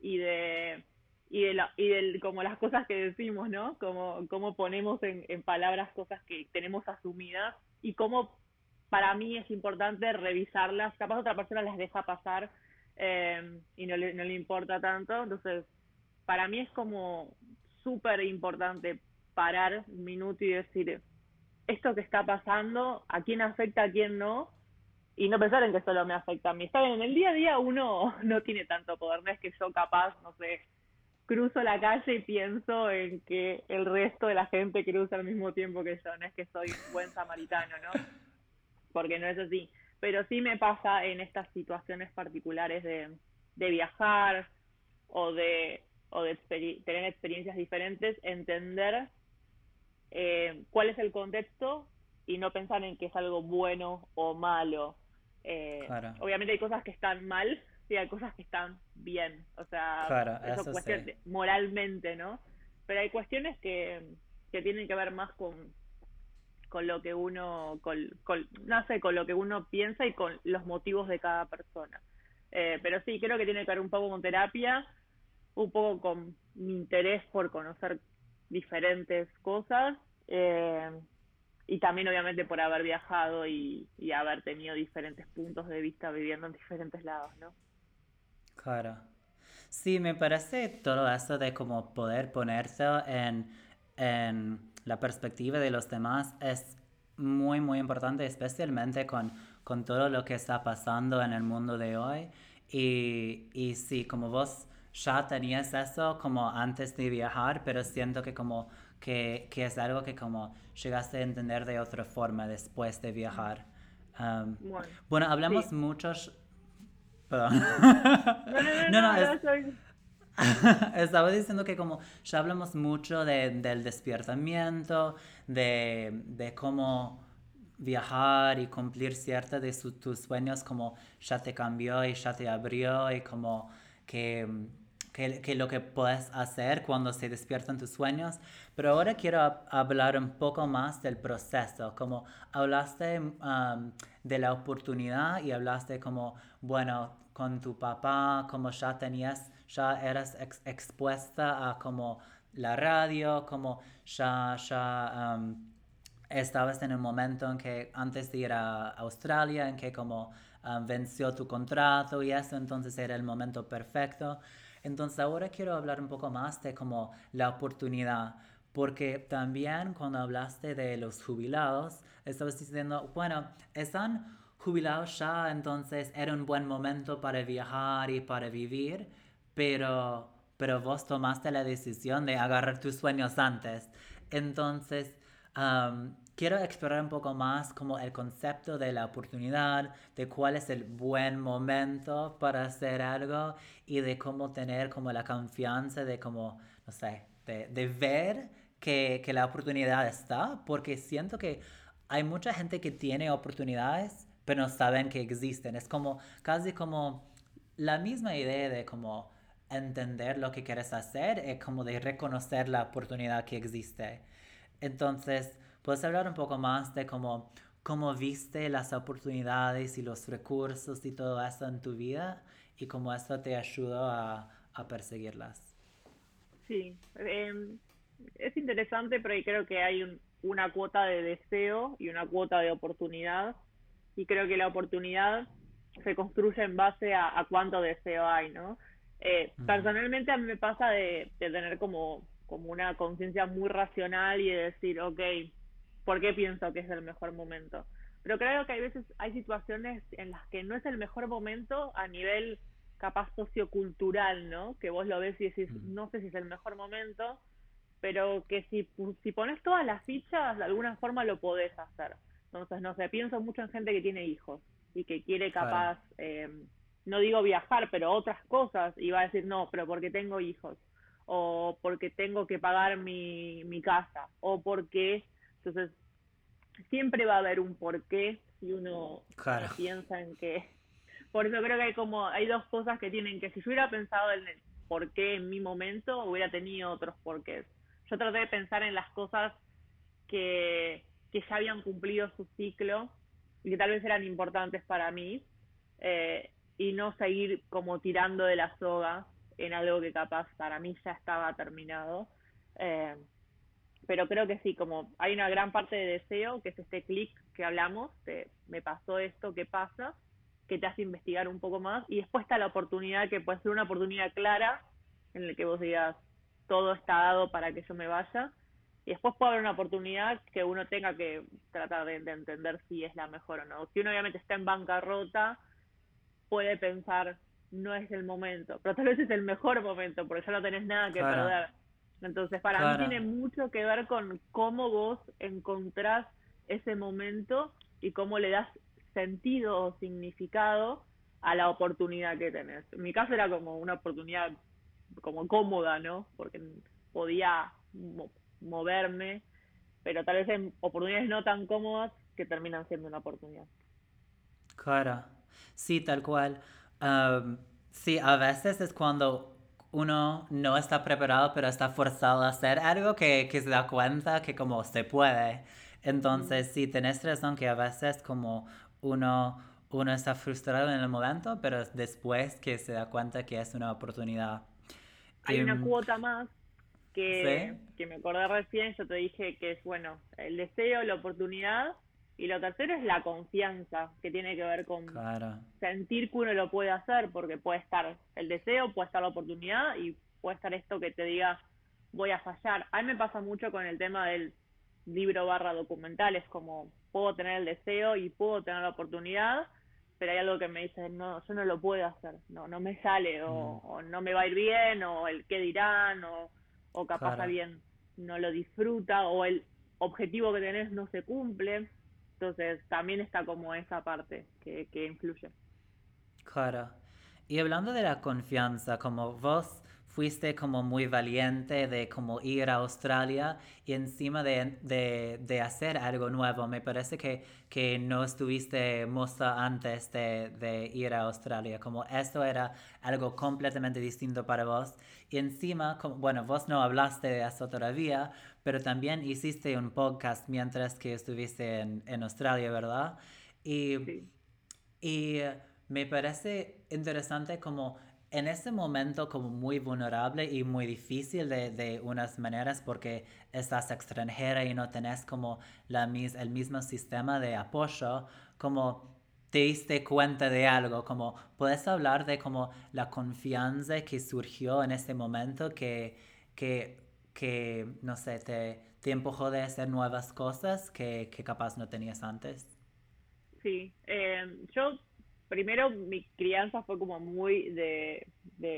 y de y de, la, y de como las cosas que decimos, ¿no? Como, cómo ponemos en, en palabras cosas que tenemos asumidas y cómo para mí es importante revisarlas. Capaz otra persona las deja pasar eh, y no le, no le importa tanto. Entonces, para mí es como súper importante parar un minuto y decir, esto que está pasando, a quién afecta, a quién no, y no pensar en que solo me afecta a mí. Está en el día a día uno no tiene tanto poder, no es que yo capaz, no sé, cruzo la calle y pienso en que el resto de la gente cruza al mismo tiempo que yo, no es que soy un buen samaritano, ¿no? Porque no es así. Pero sí me pasa en estas situaciones particulares de, de viajar o de, o de tener experiencias diferentes, entender eh, cuál es el contexto y no pensar en que es algo bueno o malo. Eh, obviamente hay cosas que están mal, sí, hay cosas que están bien, o sea, eso, cuestión moralmente, ¿no? Pero hay cuestiones que, que tienen que ver más con, con lo que uno, con, no sé, con lo que uno piensa y con los motivos de cada persona. Eh, pero sí, creo que tiene que ver un poco con terapia, un poco con mi interés por conocer diferentes cosas eh, y también obviamente por haber viajado y, y haber tenido diferentes puntos de vista viviendo en diferentes lados, ¿no? Claro. Sí, me parece todo eso de como poder ponerse en, en la perspectiva de los demás es muy, muy importante, especialmente con, con todo lo que está pasando en el mundo de hoy. Y, y sí, como vos ya tenías eso como antes de viajar, pero siento que como que, que es algo que como llegaste a entender de otra forma después de viajar. Um, bueno, hablamos muchos no, no, no, no, Estaba diciendo que como ya hablamos mucho de, del despiertamiento, de, de, cómo viajar y cumplir ciertas de tus sueños, como ya te cambió y ya te abrió y como que, que, que, lo que puedes hacer cuando se despiertan tus sueños. Pero ahora quiero hablar un poco más del proceso, como hablaste um, de la oportunidad y hablaste como, bueno, con tu papá, como ya tenías, ya eras expuesta a como la radio, como ya, ya um, estabas en un momento en que antes de ir a Australia, en que como um, venció tu contrato y eso, entonces era el momento perfecto. Entonces ahora quiero hablar un poco más de como la oportunidad, porque también cuando hablaste de los jubilados, estabas diciendo, bueno, están jubilado ya, entonces era un buen momento para viajar y para vivir, pero, pero vos tomaste la decisión de agarrar tus sueños antes. Entonces, quiero explorar un poco más como el concepto de la oportunidad, de cuál es el buen momento para hacer algo y de cómo tener como la confianza de como, no sé, de, de ver que, que la oportunidad está, porque siento que hay mucha gente que tiene oportunidades pero no saben que existen. Es como casi como la misma idea de como entender lo que quieres hacer, es como de reconocer la oportunidad que existe. Entonces, ¿puedes hablar un poco más de cómo, cómo viste las oportunidades y los recursos y todo eso en tu vida y cómo eso te ayudó a, a perseguirlas? Sí, em, es interesante, pero creo que hay una cuota de deseo y una cuota de oportunidad y creo que la oportunidad se construye en base a, cuánto deseo hay, ¿no? Eh, personalmente a mí me pasa de, tener como, como una conciencia muy racional y de decir, ok, ¿por qué pienso que es el mejor momento? Pero creo que hay veces, hay situaciones en las que no es el mejor momento a nivel capaz sociocultural, ¿no? Que vos lo ves y decís, no sé si es el mejor momento, pero que si, si pones todas las fichas, de alguna forma lo podés hacer. Entonces, no sé, pienso mucho en gente que tiene hijos y que quiere capaz, eh, no digo viajar, pero otras cosas, y va a decir, no, pero porque tengo hijos, o porque tengo que pagar mi, mi casa, o porque, entonces, siempre va a haber un porqué si uno piensa en que... Por eso creo que hay como, hay dos cosas que tienen que, si yo hubiera pensado en el por qué en mi momento, hubiera tenido otros porqués. Yo traté de pensar en las cosas que que ya habían cumplido su ciclo y que tal vez eran importantes para mí eh, y no seguir como tirando de la soga en algo que capaz para mí ya estaba terminado. Eh, pero creo que sí, como hay una gran parte de deseo, que es este clic que hablamos, de me pasó esto, ¿qué pasa? Que te hace investigar un poco más. Y después está la oportunidad, que puede ser una oportunidad clara, en la que vos digas, todo está dado para que yo me vaya y después puede haber una oportunidad que uno tenga que tratar de, entender si es la mejor o no. Si uno obviamente está en bancarrota, puede pensar, no es el momento, pero tal vez es el mejor momento, porque ya no tenés nada que perder. Entonces, para mí tiene mucho que ver con cómo vos encontrás ese momento y cómo le das sentido o significado a la oportunidad que tenés. En mi caso era como una oportunidad como cómoda, ¿no? Porque podía moverme, pero tal vez en oportunidades no tan cómodas que terminan siendo una oportunidad. Claro, sí, tal cual. sí, a veces es cuando uno no está preparado, pero está forzado a hacer algo que, que se da cuenta que como se puede. Entonces, sí, tenés razón que a veces como uno, uno está frustrado en el momento, pero después que se da cuenta que es una oportunidad. Hay una em, cuota más que, que me acordé recién, yo te dije que es, bueno, el deseo, la oportunidad, y lo tercero es la confianza, que tiene que ver con sentir que uno lo puede hacer, porque puede estar el deseo, puede estar la oportunidad y puede estar esto que te diga, voy a fallar. A mí me pasa mucho con el tema del libro barra documental, es como, puedo tener el deseo y puedo tener la oportunidad, pero hay algo que me dice, no, yo no lo puedo hacer, no, no me sale, o, mm. o no me va a ir bien, o el qué dirán, o o capaz alguien no lo disfruta o el objetivo que tenés no se cumple. Entonces también está como esa parte que, que influye. Claro. Y hablando de la confianza, como vos fuiste como muy valiente de como ir a Australia y encima de, de, de hacer algo nuevo. Me parece que, que no estuviste moza antes de, de, ir a Australia, como esto era algo completamente distinto para vos. Y encima, como, bueno, vos no hablaste de eso todavía, pero también hiciste un podcast mientras que estuviste en, en Australia, ¿verdad? Y, y me parece interesante como en ese momento como muy vulnerable y muy difícil de, de, unas maneras porque estás extranjera y no tenés como la, el mismo sistema de apoyo, como te diste cuenta de algo, como puedes hablar de como la confianza que surgió en ese momento que, que, que no sé, te, te empujó de hacer nuevas cosas que, que capaz no tenías antes. Sí, eh, yo primero mi crianza fue como muy de,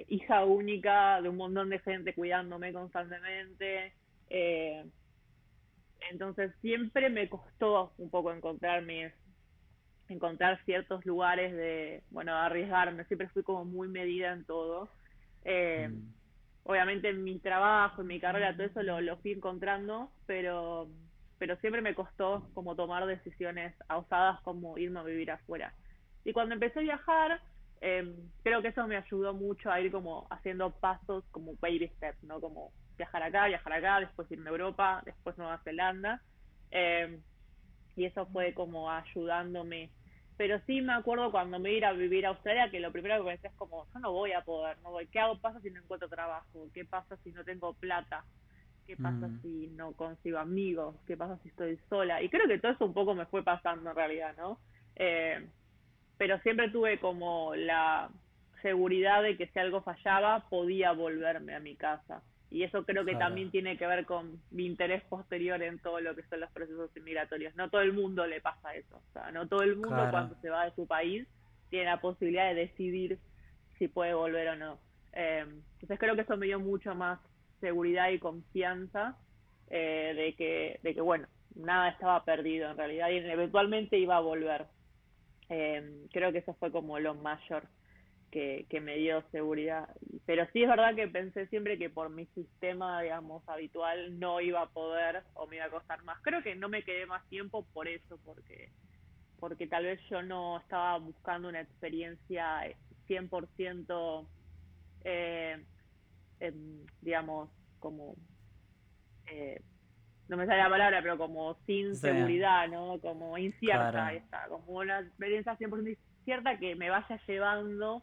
hija única, de un montón de gente cuidándome constantemente. Eh, entonces siempre me costó un poco encontrar encontrar ciertos lugares de, bueno, arriesgarme. Siempre fui como muy medida en todo. Eh, mm. Obviamente en mi trabajo, en mi carrera, todo eso lo, lo fui encontrando, pero, pero siempre me costó como tomar decisiones osadas como irme a vivir afuera. Y cuando empecé a viajar, eh, creo que eso me ayudó mucho a ir como haciendo pasos como baby steps, ¿no? Como viajar acá, viajar acá, después irme a Europa, después Nueva Zelanda. Eh, y eso fue como ayudándome. Pero sí me acuerdo cuando me iba a vivir a Australia que lo primero que pensé es como, yo no voy a poder, no voy. ¿Qué hago? pasa si no encuentro trabajo? ¿Qué pasa si no tengo plata? ¿Qué pasa mm. si no consigo amigos? ¿Qué pasa si estoy sola? Y creo que todo eso un poco me fue pasando en realidad, ¿no? Eh, pero siempre tuve como la seguridad de que si algo fallaba podía volverme a mi casa. Y eso creo que también tiene que ver con mi interés posterior en todo lo que son los procesos inmigratorios. No todo el mundo le pasa eso. O sea, no todo el mundo cuando se va de su país tiene la posibilidad de decidir si puede volver o no. Eh, entonces creo que eso me dio mucho más seguridad y confianza eh, de que de que bueno nada estaba perdido en realidad y eventualmente iba a volver eh, creo que eso fue como lo mayor que, que me dio seguridad. Pero sí es verdad que pensé siempre que por mi sistema, digamos, habitual no iba a poder o me iba a costar más. Creo que no me quedé más tiempo por eso, porque porque tal vez yo no estaba buscando una experiencia 100%, eh, digamos, como eh, no me sale la palabra, pero como sin seguridad, ¿no? Como incierta esta, como una experiencia 100% incierta que me vaya llevando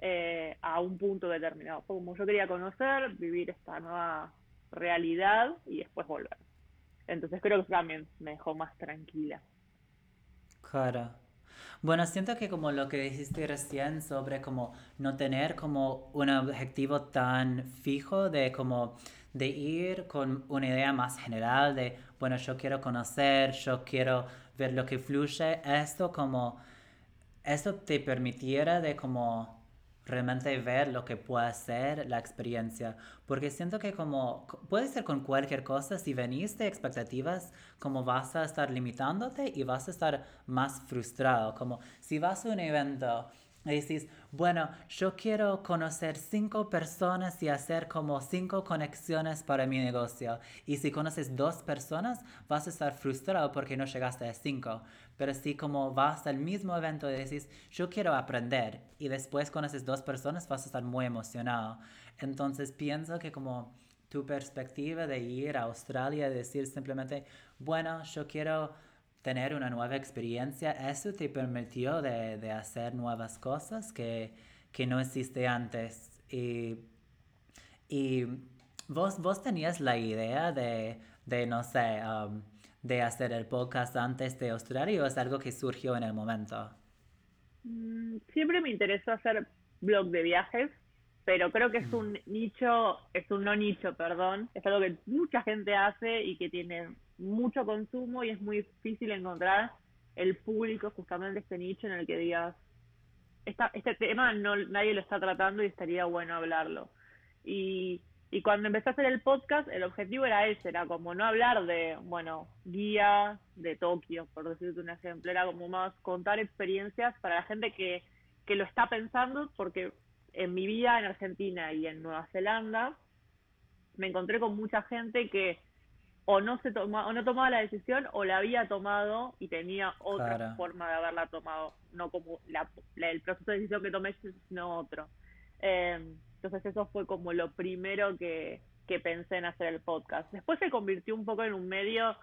eh, a un punto determinado. Como yo quería conocer, vivir esta nueva realidad y después volver. Entonces creo que también me dejó más tranquila. Claro. Bueno, siento que como lo que dijiste recién sobre como no tener como un objetivo tan fijo de como de ir con una idea más general de, bueno, yo quiero conocer, yo quiero ver lo que fluye, esto como, esto te permitiera de como realmente ver lo que puede ser la experiencia. Porque siento que como puede ser con cualquier cosa, si venís de expectativas, como vas a estar limitándote y vas a estar más frustrado. Como si vas a un evento y dices, bueno, yo quiero conocer cinco personas y hacer como cinco conexiones para mi negocio. Y si conoces dos personas, vas a estar frustrado porque no llegaste a cinco. Pero si como vas al mismo evento y dices, yo quiero aprender, y después conoces dos personas, vas a estar muy emocionado. Entonces pienso que como tu perspectiva de ir a Australia y decir simplemente, bueno, yo quiero tener una nueva experiencia, eso te permitió de, de hacer nuevas cosas que, que, no hiciste antes. Y, y vos, vos tenías la idea de, de no sé, um, de hacer el podcast antes de Australia o es algo que surgió en el momento? Mm, siempre me interesó hacer blog de viajes, pero creo que es un mm. nicho, es un no nicho, perdón, es algo que mucha gente hace y que tiene mucho consumo y es muy difícil encontrar el público justamente este nicho en el que digas esta, este tema no nadie lo está tratando y estaría bueno hablarlo y, y cuando empecé a hacer el podcast el objetivo era ese era como no hablar de bueno guía de Tokio por decirte un ejemplo era como más contar experiencias para la gente que, que lo está pensando porque en mi vida en Argentina y en Nueva Zelanda, me encontré con mucha gente que o no se toma, o no tomaba la decisión o la había tomado y tenía otra forma de haberla tomado, no como la, el proceso de decisión que tomé, sino otro. Eh, entonces eso fue como lo primero que, que pensé en hacer el podcast. Después se convirtió un poco en un medio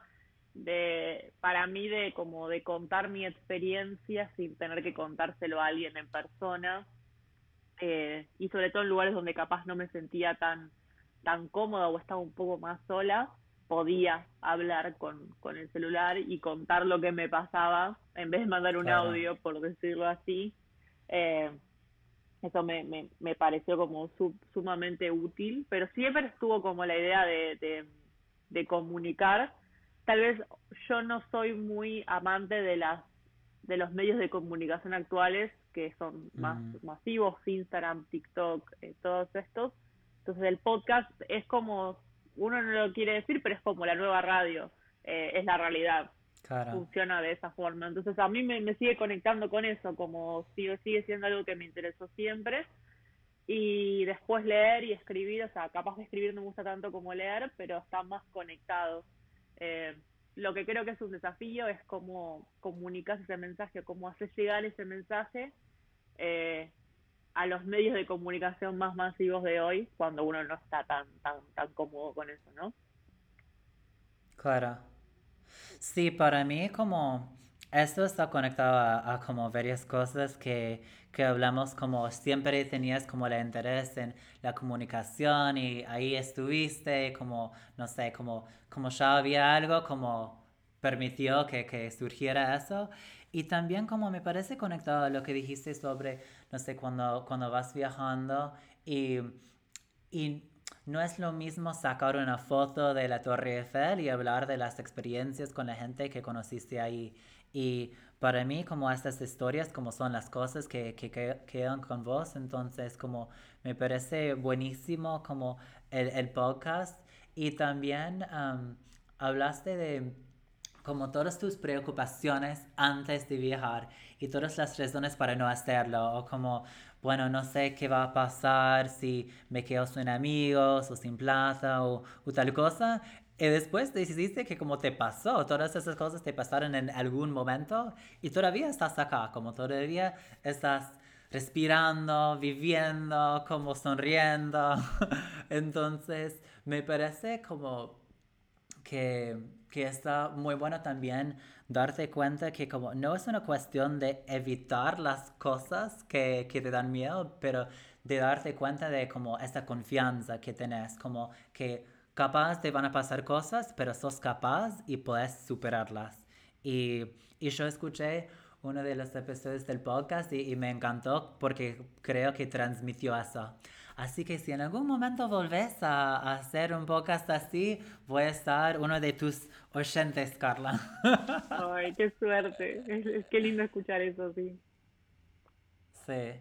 de para mí de como de contar mi experiencia sin tener que contárselo a alguien en persona eh, y sobre todo en lugares donde capaz no me sentía tan tan cómoda o estaba un poco más sola podía hablar con, con el celular y contar lo que me pasaba en vez de mandar un audio, por decirlo así. Eh, eso me, me, me, pareció como sumamente útil, pero siempre estuvo como la idea de, de, comunicar. Tal vez yo no soy muy amante de las de los medios de comunicación actuales que son más masivos, Instagram, TikTok, eh, todos estos. Entonces el podcast es como uno no lo quiere decir, pero es como la nueva radio, eh, es la realidad. Funciona de esa forma. Entonces a mí me, sigue conectando con eso, como sigue, sigue siendo algo que me interesó siempre. Y después leer y escribir, o sea, capaz de escribir no me gusta tanto como leer, pero están más conectados. Eh, lo que creo que es un desafío es cómo comunicas ese mensaje, cómo haces llegar ese mensaje eh, a los medios de comunicación más masivos de hoy cuando uno no está tan, tan, tan cómodo con eso, ¿no? Claro. Sí, para mí como esto está conectado a, como varias cosas que, que, hablamos, como siempre tenías como el interés en la comunicación y ahí estuviste, como, no sé, como, como ya había algo, como permitió que, que surgiera eso. Y también como me parece conectado a lo que dijiste sobre, no sé, cuando, cuando vas viajando y, y no es lo mismo sacar una foto de la Torre Eiffel y hablar de las experiencias con la gente que conociste ahí. Y para mí, como estas historias, como son las cosas que, que, quedan con vos, entonces como me parece buenísimo como el, el podcast. Y también hablaste de como todas tus preocupaciones antes de viajar y todas las razones para no hacerlo, o como, bueno, no sé qué va a pasar si me quedo sin amigos o sin plata o, tal cosa. Y después decidiste que como te pasó, todas esas cosas te pasaron en algún momento y todavía estás acá, como todavía estás respirando, viviendo, como sonriendo. Entonces, me parece como que que está muy bueno también darte cuenta que como no es una cuestión de evitar las cosas que, que te dan miedo, pero de darte cuenta de como esta confianza que tenés, como que capaz te van a pasar cosas, pero sos capaz y puedes superarlas. Y, y yo escuché uno de los episodios del podcast y, y me encantó porque creo que transmitió eso. Así que si en algún momento volvés a, hacer un podcast así, voy a estar uno de tus oyentes, Carla. Ay, qué suerte. Es, qué lindo escuchar eso, sí. Sí.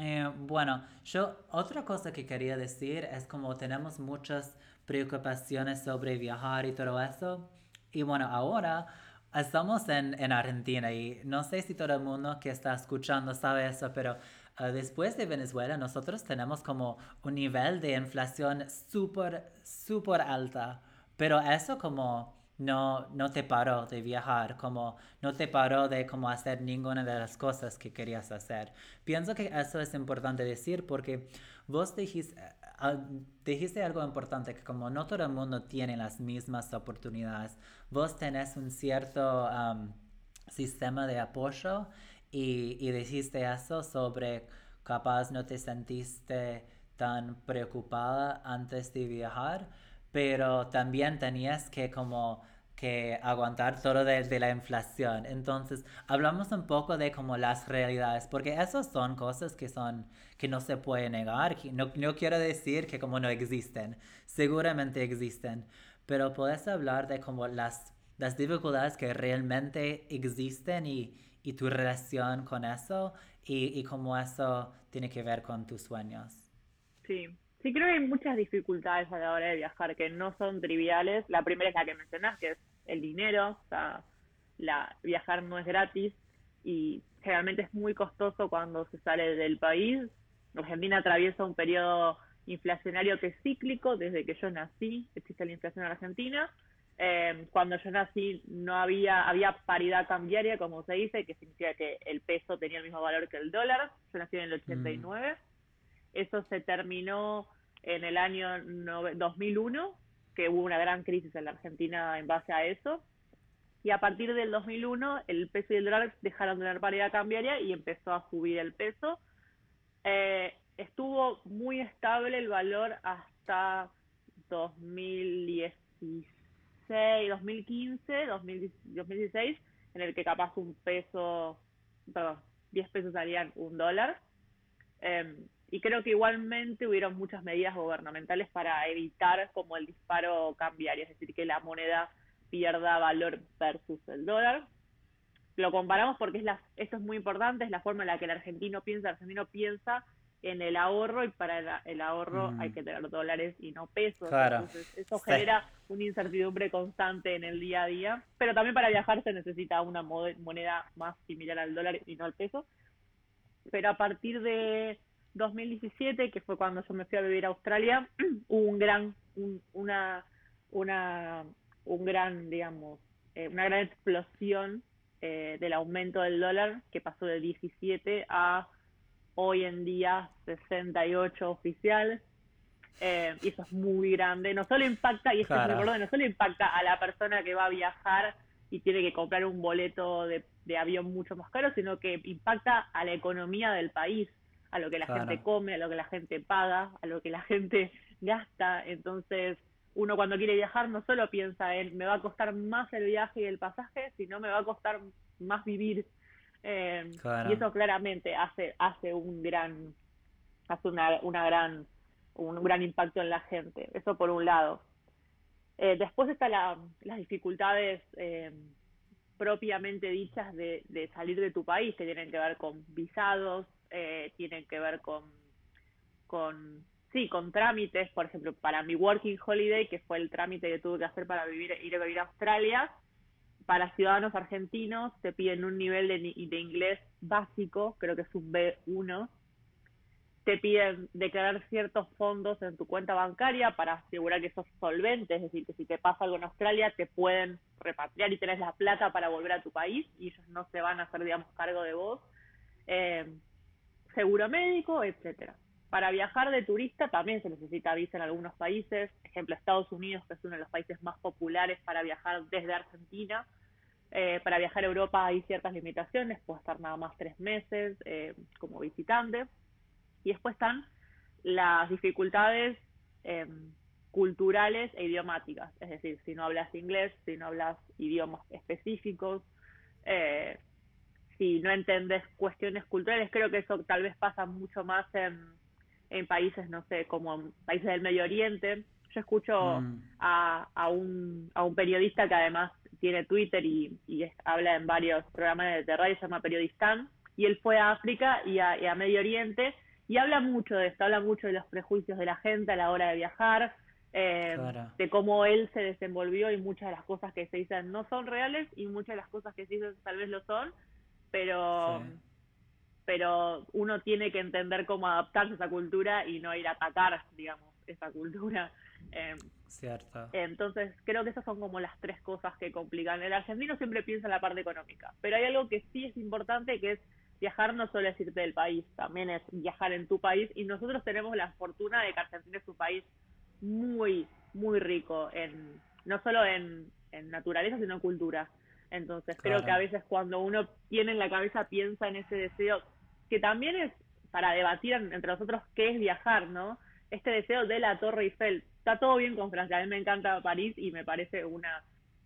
Eh, bueno, yo otra cosa que quería decir es como tenemos muchas preocupaciones sobre viajar y todo eso. Y bueno, ahora estamos en, en Argentina y no sé si todo el mundo que está escuchando sabe eso, pero Ah, después de Venezuela, nosotros tenemos como un nivel de inflación súper, súper alta, pero eso como no, no te paró de viajar, como no te paró de como hacer ninguna de las cosas que querías hacer. Pienso que eso es importante decir porque vos dijiste, dijiste algo importante, que como no todo el mundo tiene las mismas oportunidades, vos tenés un cierto sistema de apoyo y, y dijiste eso sobre capaz no te sentiste tan preocupada antes de viajar, pero también tenías que como que aguantar todo de, la inflación. Entonces, hablamos un poco de como las realidades, porque esas son cosas que son, que no se puede negar, no, no quiero decir que como no existen, seguramente existen, pero puedes hablar de como las, las dificultades que realmente existen y, y tu relación con eso y, y cómo eso tiene que ver con tus sueños. Sí, sí creo que hay muchas dificultades a la hora de viajar que no son triviales. La primera es la que mencionas, que es el dinero, o sea, la, viajar no es gratis y generalmente es muy costoso cuando se sale del país Argentina atraviesa un periodo inflacionario que es cíclico desde que yo nací, existe la inflación en Argentina. Eh, cuando yo nací no había, había paridad cambiaria, como se dice, que significa que el peso tenía el mismo valor que el dólar. Yo nací en el 89. Mm. Eso se terminó en el año 2001, que hubo una gran crisis en la Argentina en base a eso. Y a partir del 2001, el peso y el dólar dejaron de tener paridad cambiaria y empezó a subir el peso. Eh, estuvo muy estable el valor hasta 2016, 2015, 2016, en el que capaz un peso, perdón, 10 pesos salían un dólar. Em, y creo que igualmente hubieron muchas medidas gubernamentales para evitar como el disparo cambiario, es decir, que la moneda pierda valor versus el dólar. Lo comparamos porque es la, esto es muy importante, es la forma en la que el argentino piensa, el argentino piensa en el ahorro y para el, ahorro hay mm. que tener dólares y no pesos. Entonces eso genera una incertidumbre constante en el día a día, pero también para viajar se necesita una moneda más similar al dólar y no al peso. Pero a partir de 2017, que fue cuando yo me fui a vivir a Australia, hubo un gran, una, una, un gran, digamos, eh, una gran explosión eh, del aumento del dólar que pasó de 17 a hoy en día 68 oficiales. Eh, y eso es muy grande. No solo impacta, y esto es no solo impacta a la persona que va a viajar y tiene que comprar un boleto de, avión mucho más caro, sino que impacta a la economía del país, a lo que la gente come, a lo que la gente paga, a lo que la gente gasta. Entonces, uno cuando quiere viajar no solo piensa en me va a costar más el viaje y el pasaje, sino me va a costar más vivir eh, y eso claramente hace, hace un gran, hace una, una gran, un gran impacto en la gente. Eso por un lado. Eh, después están las dificultades eh, propiamente dichas de, de, salir de tu país, que tienen que ver con visados, tienen que ver con, con, sí, con trámites. Por ejemplo, para mi Working Holiday, que fue el trámite que tuve que hacer para vivir, ir a vivir a Australia, para ciudadanos argentinos te piden un nivel de, de inglés básico, creo que es un B1. Te piden declarar ciertos fondos en tu cuenta bancaria para asegurar que sos solvente, es decir, que si te pasa algo en Australia te pueden repatriar y tenés la plata para volver a tu país y ellos no se van a hacer, digamos, cargo de vos. Eh, seguro médico, etcétera. Para viajar de turista también se necesita visa en algunos países, ejemplo Estados Unidos, que es uno de los países más populares para viajar desde Argentina, eh, para viajar a Europa hay ciertas limitaciones, puede estar nada más tres meses eh, como visitante. Y después están las dificultades em, culturales e idiomáticas, es decir, si no hablas inglés, si no hablas idiomas específicos, eh, si no entendes cuestiones culturales, creo que eso tal vez pasa mucho más en, en países, no sé, como en países del Medio Oriente. Yo escucho mm. a, a, un, a un periodista que además tiene Twitter y, habla en varios programas de radio, se llama Periodistán, y él fue a África y a, Medio Oriente y habla mucho de esto, habla mucho de los prejuicios de la gente a la hora de viajar, eh, de cómo él se desenvolvió y muchas de las cosas que se dicen no son reales y muchas de las cosas que se dicen tal vez lo son, pero... pero uno tiene que entender cómo adaptarse a esa cultura y no ir a atacar, digamos, esa cultura. Eh, Cierto. Entonces, creo que esas son como las tres cosas que complican. El argentino siempre piensa en la parte económica, pero hay algo que sí es importante, que es viajar no solo es irte del país, también es viajar en tu país y nosotros tenemos la fortuna de que Argentina es un país muy, muy rico en no solo en, naturaleza, sino en cultura. Entonces, creo que a veces cuando uno tiene en la cabeza piensa en ese deseo, que también es para debatir entre nosotros qué es viajar, ¿no? Este deseo de la Torre Eiffel, está todo bien con Francia. A mí me encanta París y me parece una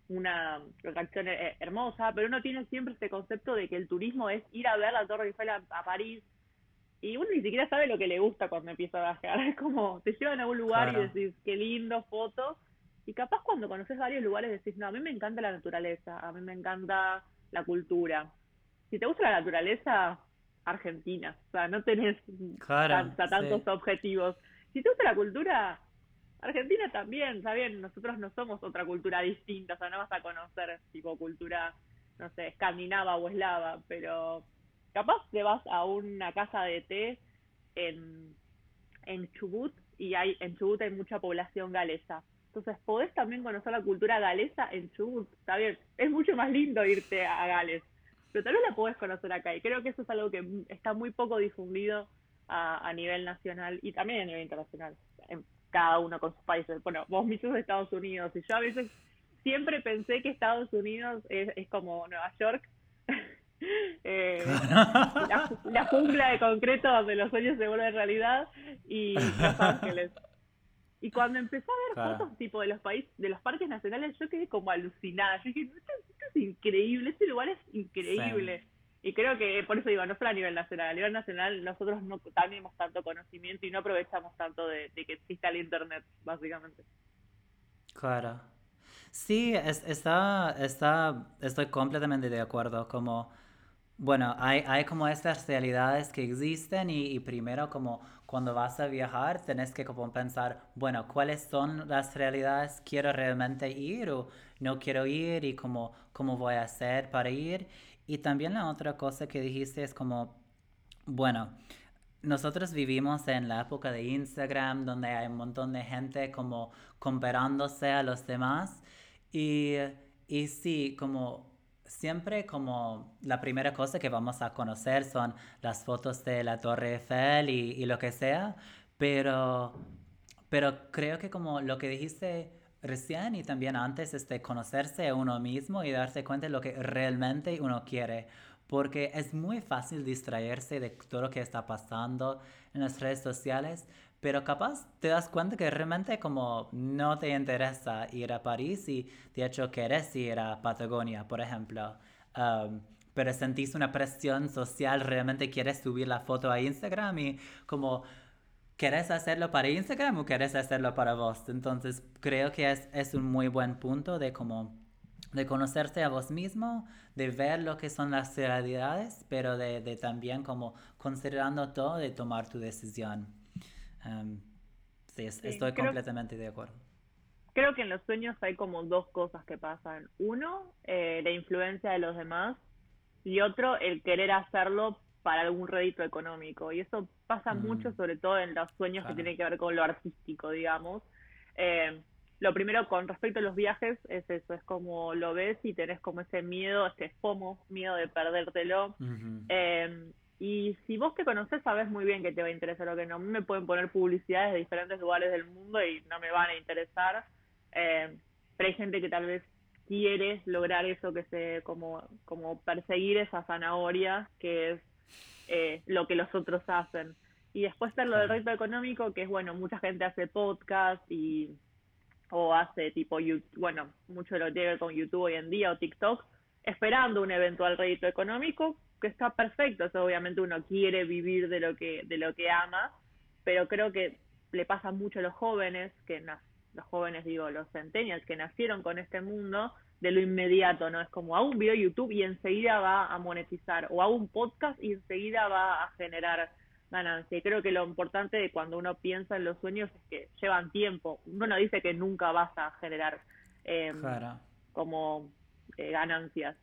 una atracción eh, hermosa, pero uno tiene siempre este concepto de que el turismo es ir a ver la Torre Eiffel a, París y uno ni siquiera sabe lo que le gusta cuando empieza a viajar. Es como te llevan a un lugar y decís, qué lindo, fotos. Y capaz cuando conoces varios lugares decís, no, a mí me encanta la naturaleza, a mí me encanta la cultura. Si te gusta la naturaleza, Argentina. O sea, no tenés tantos objetivos. Si te gusta la cultura, Argentina también, está bien, nosotros no somos otra cultura distinta, o sea, no vas a conocer tipo cultura, no sé, escandinava o eslava, pero capaz te vas a una casa de té en, en Chubut y hay, en Chubut hay mucha población galesa. Entonces podés también conocer la cultura galesa en Chubut, está bien, es mucho más lindo irte a Gales, pero tal vez la podés conocer acá y creo que eso es algo que está muy poco difundido a, a nivel nacional y también a nivel internacional, en cada uno con sus países. Bueno, vos mismos de Estados Unidos y yo a veces siempre pensé que Estados Unidos es, es como Nueva York eh, la, jungla de concreto donde los sueños se vuelven realidad y Los Ángeles. Y cuando empecé a ver fotos tipo de los países, de los parques nacionales, yo quedé como alucinada. Yo dije, esto, es increíble, este lugar es increíble. Y creo que, por eso digo, no solo a nivel nacional, a nivel nacional nosotros no tenemos tanto conocimiento y no aprovechamos tanto de, que exista el Internet, básicamente. Claro. Sí, está, está, estoy completamente de acuerdo. Como bueno, hay, hay como estas realidades que existen y, primero como cuando vas a viajar tenés que como pensar, bueno, ¿cuáles son las realidades? ¿Quiero realmente ir o no quiero ir? ¿Y cómo, cómo voy a hacer para ir? Y también la otra cosa que dijiste es como, bueno, nosotros vivimos en la época de Instagram donde hay un montón de gente como comparándose a los demás y, y sí, como siempre como la primera cosa que vamos a conocer son las fotos de la Torre Eiffel y, y lo que sea, pero, pero creo que como lo que dijiste recién y también antes es de conocerse a uno mismo y darse cuenta de lo que realmente uno quiere, porque es muy fácil distraerse de todo lo que está pasando en las redes sociales, pero capaz te das cuenta que realmente como no te interesa ir a París y de hecho quieres ir a Patagonia, por ejemplo. Um, pero sentís una presión social, realmente quieres subir la foto a Instagram y como ¿quieres hacerlo para Instagram o quieres hacerlo para vos? Entonces creo que es, es un muy buen punto de como de conocerse a vos mismo, de ver lo que son las realidades, pero de, de también como considerando todo, de tomar tu decisión. Sí, estoy completamente de acuerdo. Creo que en los sueños hay como dos cosas que pasan. Uno, eh, la influencia de los demás y otro, el querer hacerlo para algún rédito económico. Y eso pasa mm. mucho, sobre todo en los sueños que tienen que ver con lo artístico, digamos. Eh, lo primero con respecto a los viajes es eso, es como lo ves y tenés como ese miedo, ese FOMO, miedo de perdértelo. Y si vos te conoces, sabes muy bien que te va a interesar o que no. Me pueden poner publicidades de diferentes lugares del mundo y no me van a interesar. Eh, pero hay gente que tal vez quiere lograr eso, que se como, como perseguir esa zanahoria, que es eh, lo que los otros hacen. Y después está lo del reto económico, que es, bueno, mucha gente hace podcast y o hace tipo, bueno, mucho lo tiene con YouTube hoy en día o TikTok, esperando un eventual rédito económico, que está perfecto, eso obviamente uno quiere vivir de lo que de lo que ama, pero creo que le pasa mucho a los jóvenes que los jóvenes digo los centennials que nacieron con este mundo de lo inmediato, ¿no? Es como hago un video YouTube y enseguida va a monetizar o hago un podcast y enseguida va a generar ganancia. Y creo que lo importante de cuando uno piensa en los sueños es que llevan tiempo. Uno no dice que nunca vas a generar eh, como eh, ganancias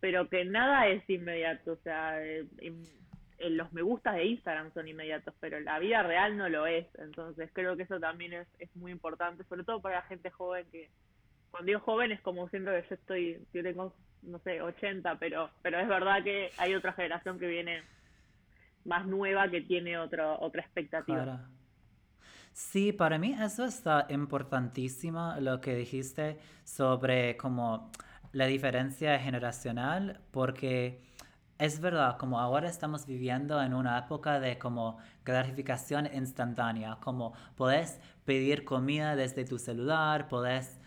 pero que nada es inmediato, o sea, eh, los me gustas de Instagram son inmediatos, pero la vida real no lo es, entonces creo que eso también es, es muy importante, sobre todo para la gente joven que, cuando digo joven es como siento que yo estoy, yo tengo, no sé, 80, pero, pero es verdad que hay otra generación que viene más nueva que tiene otro, otra expectativa. Sí, para mí eso está importantísimo lo que dijiste sobre como la diferencia generacional porque es verdad, como ahora estamos viviendo en una época de como gratificación instantánea, como puedes pedir comida desde tu celular, puedes,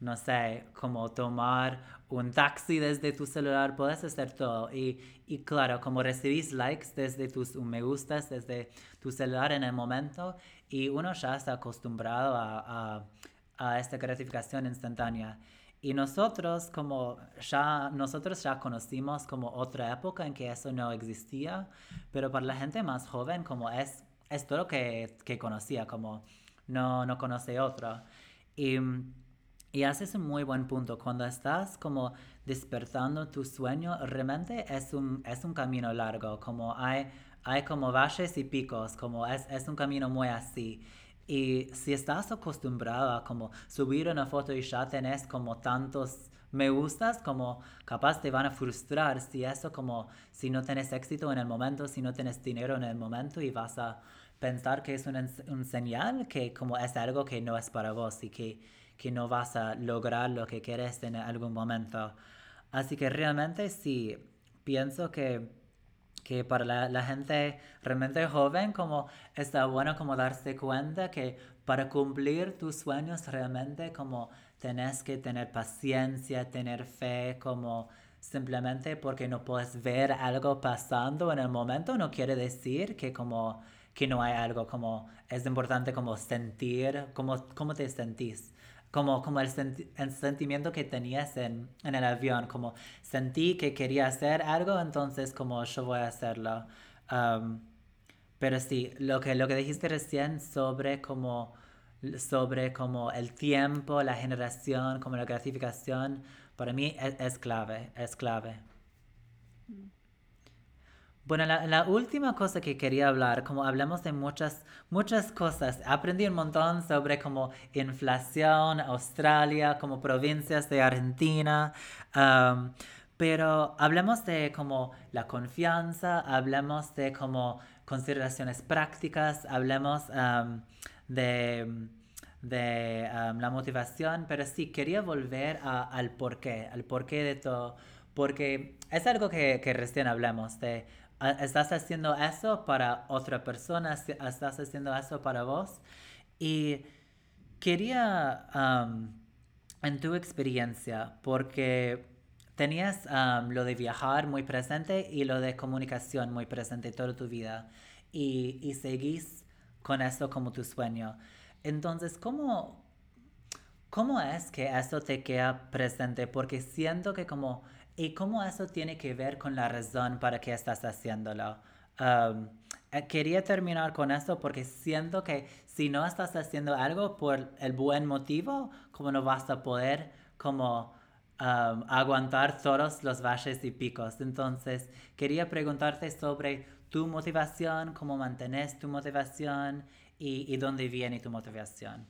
no sé, como tomar un taxi desde tu celular, puedes hacer todo. Y, y claro, como recibís likes desde tus me gustas, desde tu celular en el momento, y uno ya está acostumbrado a, a, a esta gratificación instantánea. Y nosotros como ya, nosotros ya conocimos como otra época en que eso no existía, pero para la gente más joven como es, es todo que, que conocía, como no, no conoce otro. Y, y haces un muy buen punto. Cuando estás como despertando tu sueño, realmente es un, es un camino largo, como hay hay como valles y picos, como es, es un camino muy así. Y si estás acostumbrado a como subir una foto y ya tenés como tantos me gustas, como capaz te van a frustrar si eso como, si no tienes éxito en el momento, si no tienes dinero en el momento y vas a pensar que es un, un señal que como es algo que no es para vos y que, que no vas a lograr lo que quieres en algún momento. Así que realmente sí, pienso que que para la, gente realmente joven como está bueno como darse cuenta que para cumplir tus sueños realmente como tenés que tener paciencia, tener fe, como simplemente porque no puedes ver algo pasando en el momento no quiere decir que como que no hay algo como es importante como sentir como cómo te sentís como, como el, sentimiento que tenías en, en, el avión, como sentí que quería hacer algo, entonces como yo voy a hacerlo. pero sí, lo que, lo que dijiste recién sobre como, sobre como el tiempo, la generación, como la gratificación, para mí es, es clave, es clave. Bueno, la, última cosa que quería hablar, como hablamos de muchas, muchas cosas, aprendí un montón sobre como inflación, Australia, como provincias de Argentina, pero hablemos de como la confianza, hablemos de como consideraciones prácticas, hablemos de, de la motivación, pero sí quería volver al porqué, al porqué de todo, porque es algo que, que recién hablamos de estás haciendo eso para otra persona, estás haciendo eso para vos. Y quería, en tu experiencia, porque tenías lo de viajar muy presente y lo de comunicación muy presente toda tu vida, y, seguís con eso como tu sueño. Entonces, ¿cómo, ¿cómo es que eso te queda presente? Porque siento que como ¿Y cómo eso tiene que ver con la razón para que estás haciéndolo? Um, quería terminar con esto porque siento que si no estás haciendo algo por el buen motivo, como no vas a poder como um, aguantar todos los valles y picos. Entonces, quería preguntarte sobre tu motivación, cómo mantienes tu motivación y, y dónde viene tu motivación.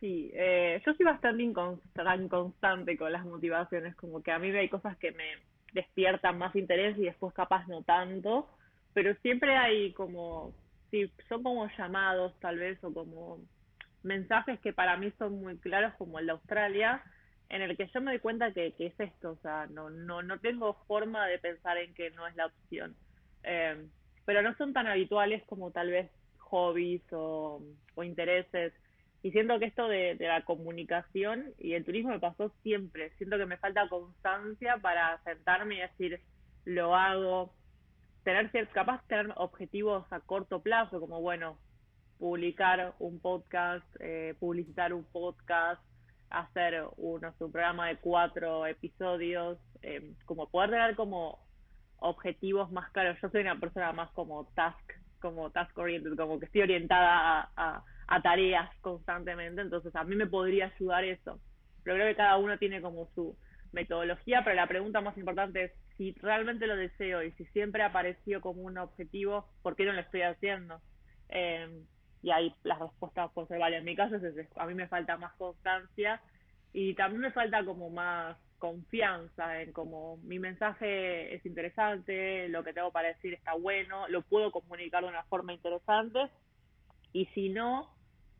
Sí, eh, yo soy bastante inconstante con las motivaciones, como que a mí hay cosas que me despiertan más interés y después capaz no tanto, pero siempre hay como, sí, son como llamados tal vez o como mensajes que para mí son muy claros como el de Australia, en el que yo me doy cuenta que, que es esto, o sea, no, no, no tengo forma de pensar en que no es la opción. Eh, pero no son tan habituales como tal vez hobbies o, o intereses y siento que esto de, la comunicación y el turismo me pasó siempre. Siento que me falta constancia para sentarme y decir, lo hago. Tener capaz tener objetivos a corto plazo, como bueno, publicar un podcast, eh, publicitar un podcast, hacer un, un programa de cuatro episodios, eh, como poder tener como objetivos más claros. Yo soy una persona más como task, como task oriented, como que estoy orientada a tareas constantemente, entonces a mí me podría ayudar eso. Pero creo que cada uno tiene como su metodología, pero la pregunta más importante es si realmente lo deseo y si siempre apareció como un objetivo, ¿por qué no lo estoy haciendo? Eh, y ahí las respuestas pueden ser varias. En mi caso es, a mí me falta más constancia y también me falta como más confianza en como mi mensaje es interesante, lo que tengo para decir está bueno, lo puedo comunicar de una forma interesante y si no,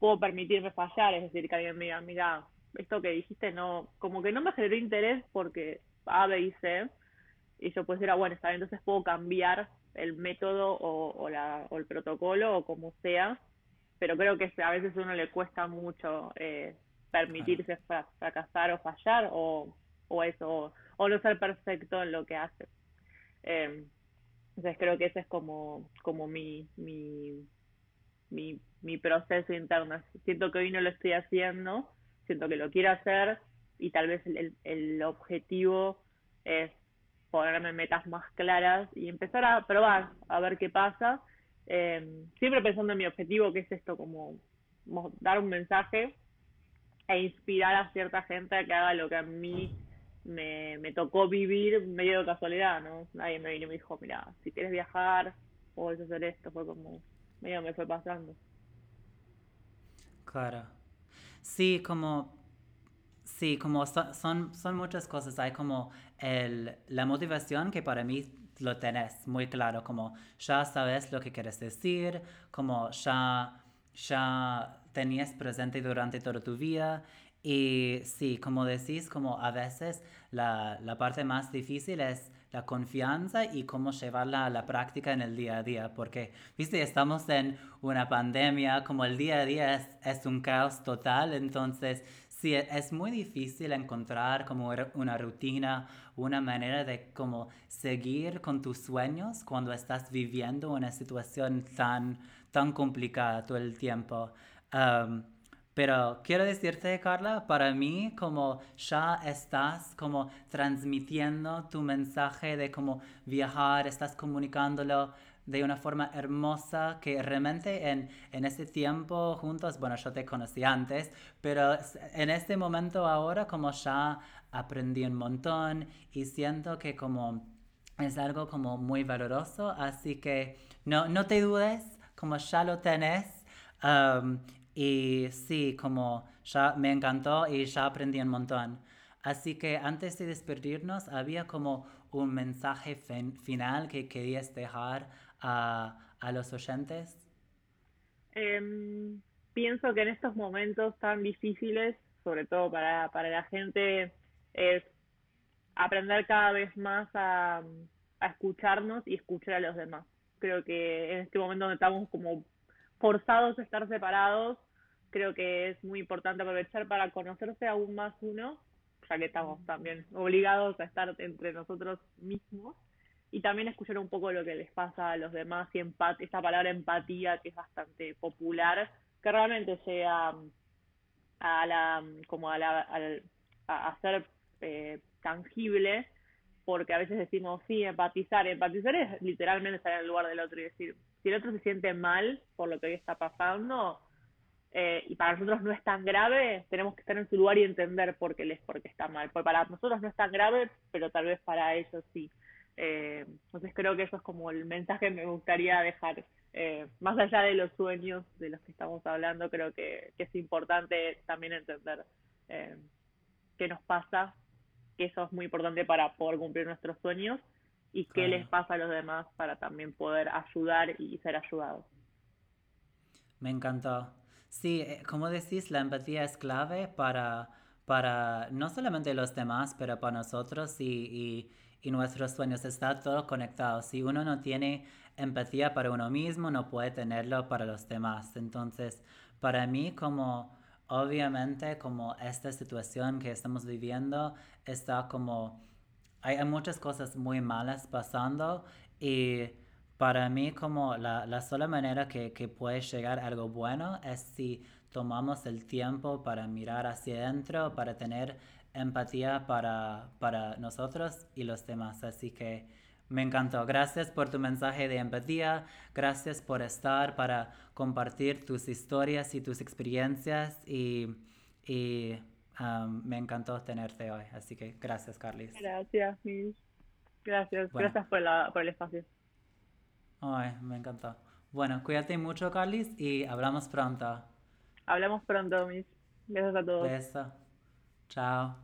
puedo permitirme fallar, es decir, que alguien me diga, mira, esto que dijiste no, como que no me generó interés porque A, B y C, y yo pues era, bueno, está bien, entonces puedo cambiar el método o, o, la, o el protocolo o como sea, pero creo que a veces a uno le cuesta mucho eh, permitirse fracasar o fallar o, o eso, o, no ser perfecto en lo que hace. Eh, entonces creo que ese es como, como mi, mi, mi mi proceso interno. Siento que hoy no lo estoy haciendo, siento que lo quiero hacer y tal vez el, el objetivo es ponerme metas más claras y empezar a probar, a ver qué pasa. Eh, siempre pensando en mi objetivo, que es esto, como dar un mensaje e inspirar a cierta gente a que haga lo que a mí me, me tocó vivir medio de casualidad, ¿no? Nadie me vino y me dijo, mira, si quieres viajar, puedes hacer esto, fue como, medio me fue pasando. Claro. Sí, como, sí, como son, son muchas cosas. Hay como el, la motivación que para mí lo tenés muy claro, como ya sabes lo que quieres decir, como ya, ya tenías presente durante toda tu vida. Y sí, como decís, como a veces la, la parte más difícil es la confianza y cómo llevarla a la práctica en el día a día, porque, viste, estamos en una pandemia, como el día a día es, un caos total, entonces sí, es muy difícil encontrar como una rutina, una manera de como seguir con tus sueños cuando estás viviendo una situación tan, tan complicada todo el tiempo. Pero quiero decirte, Carla, para mí como ya estás como transmitiendo tu mensaje de cómo viajar, estás comunicándolo de una forma hermosa que realmente en, en ese tiempo juntos, bueno, yo te conocí antes, pero en este momento ahora como ya aprendí un montón y siento que como es algo como muy valoroso, así que no, no te dudes, como ya lo tenés. Y sí, como ya me encantó y ya aprendí un montón. Así que antes de despedirnos, había como un mensaje final que querías dejar a, a los oyentes. Em, pienso que en estos momentos tan difíciles, sobre todo para, para la gente, es aprender cada vez más a, a escucharnos y escuchar a los demás. Creo que en este momento donde estamos como forzados a estar separados, creo que es muy importante aprovechar para conocerse aún más uno, ya que estamos también obligados a estar entre nosotros mismos, y también escuchar un poco lo que les pasa a los demás y empat esta palabra empatía que es bastante popular, que realmente sea a la, como a la, a, ser eh, tangible, porque a veces decimos, sí, empatizar, empatizar es literalmente estar en el lugar del otro y decir, si el otro se siente mal por lo que hoy está pasando, eh, y para nosotros no es tan grave, tenemos que estar en su lugar y entender por qué les porque está mal. Porque para nosotros no es tan grave, pero tal vez para ellos sí. Eh, entonces creo que eso es como el mensaje que me gustaría dejar. Eh, más allá de los sueños de los que estamos hablando, creo que, es importante también entender qué nos pasa, que eso es muy importante para poder cumplir nuestros sueños y qué les pasa a los demás para también poder ayudar y ser ayudados. Me encantó. Sí, eh, como decís, la empatía es clave para, para no solamente los demás, pero para nosotros y, y, nuestros sueños. Está todo conectado. Si uno no tiene empatía para uno mismo, no puede tenerlo para los demás. Entonces, para mí, como obviamente, como esta situación que estamos viviendo, está como, hay muchas cosas muy malas pasando y para mí, como la, la sola manera que, que, puede llegar algo bueno es si tomamos el tiempo para mirar hacia adentro, para tener empatía para, para nosotros y los demás. Así que me encantó. Gracias por tu mensaje de empatía. Gracias por estar para compartir tus historias y tus experiencias. Y, um, me encantó tenerte hoy. Así que gracias, Carlis. Gracias, Miss. Gracias. Gracias por, la, por el espacio. Ay, me encantó. Bueno, cuídate mucho, Carlis, y hablamos pronto. Hablamos pronto, mis. Besos a todos. Besos. Chao.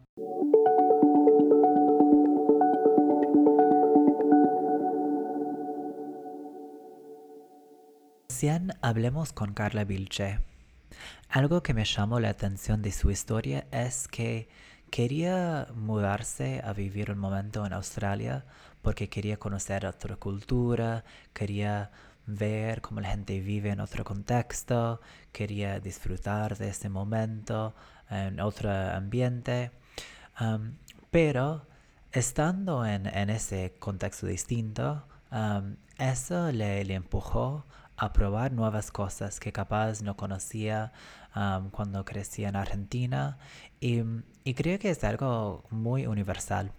Recién hablemos con Carla Vilche. Algo que me llamó la atención de su historia es que quería mudarse a vivir un momento en Australia porque quería conocer otra cultura, quería ver cómo la gente vive en otro contexto, quería disfrutar de ese momento en otro ambiente. pero estando en, ese contexto distinto, eso le, le, empujó a probar nuevas cosas que capaz no conocía cuando crecía en Argentina y, y, creo que es algo muy universal.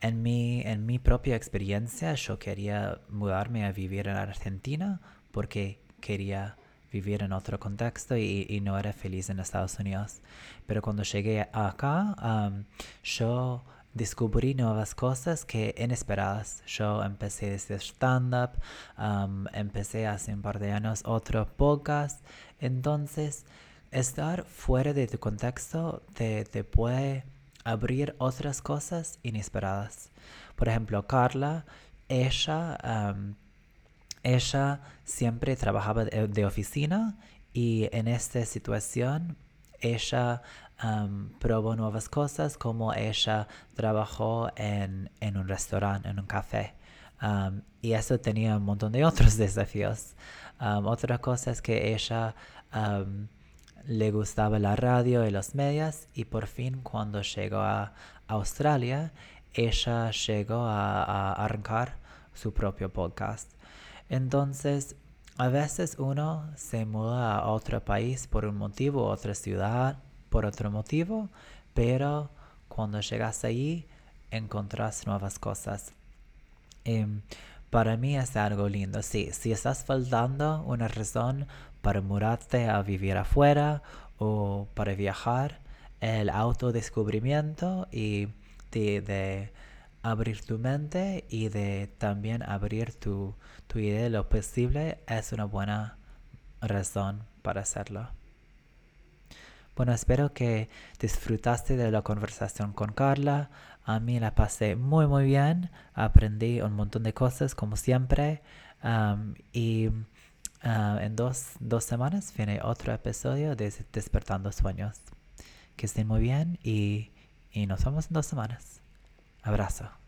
En mi, en mi propia experiencia, yo quería mudarme a vivir en Argentina porque quería vivir en otro contexto y, no era feliz en Estados Unidos. Pero cuando llegué acá, yo descubrí nuevas cosas que inesperadas. Yo empecé desde stand-up, empecé hace un par de años otro podcast. Entonces, estar fuera de tu contexto te, te puede abrir otras cosas inesperadas. Por ejemplo, Carla, ella, ella siempre trabajaba de, oficina y en esta situación ella probó nuevas cosas como ella trabajó en, un restaurante, en un café. y eso tenía un montón de otros desafíos. otra cosa es que ella le gustaba la radio y los medios y por fin cuando llegó a Australia, ella llegó a, arrancar su propio podcast. Entonces, a veces uno se muda a otro país por un motivo, otra ciudad por otro motivo, pero cuando llegas allí encontrás nuevas cosas. Em, para mí es algo lindo. Sí, si estás faltando una razón para mudarte a vivir afuera o para viajar, el autodescubrimiento y de, abrir tu mente y de también abrir tu, tu idea de lo posible es una buena razón para hacerlo. Bueno, espero que disfrutaste de la conversación con Carla. A mí la pasé muy muy bien. Aprendí un montón de cosas como siempre. y Ah, en dos, dos semanas viene otro episodio de Despertando Sueños. Que estén muy bien y, y nos vemos en dos semanas. Abrazo.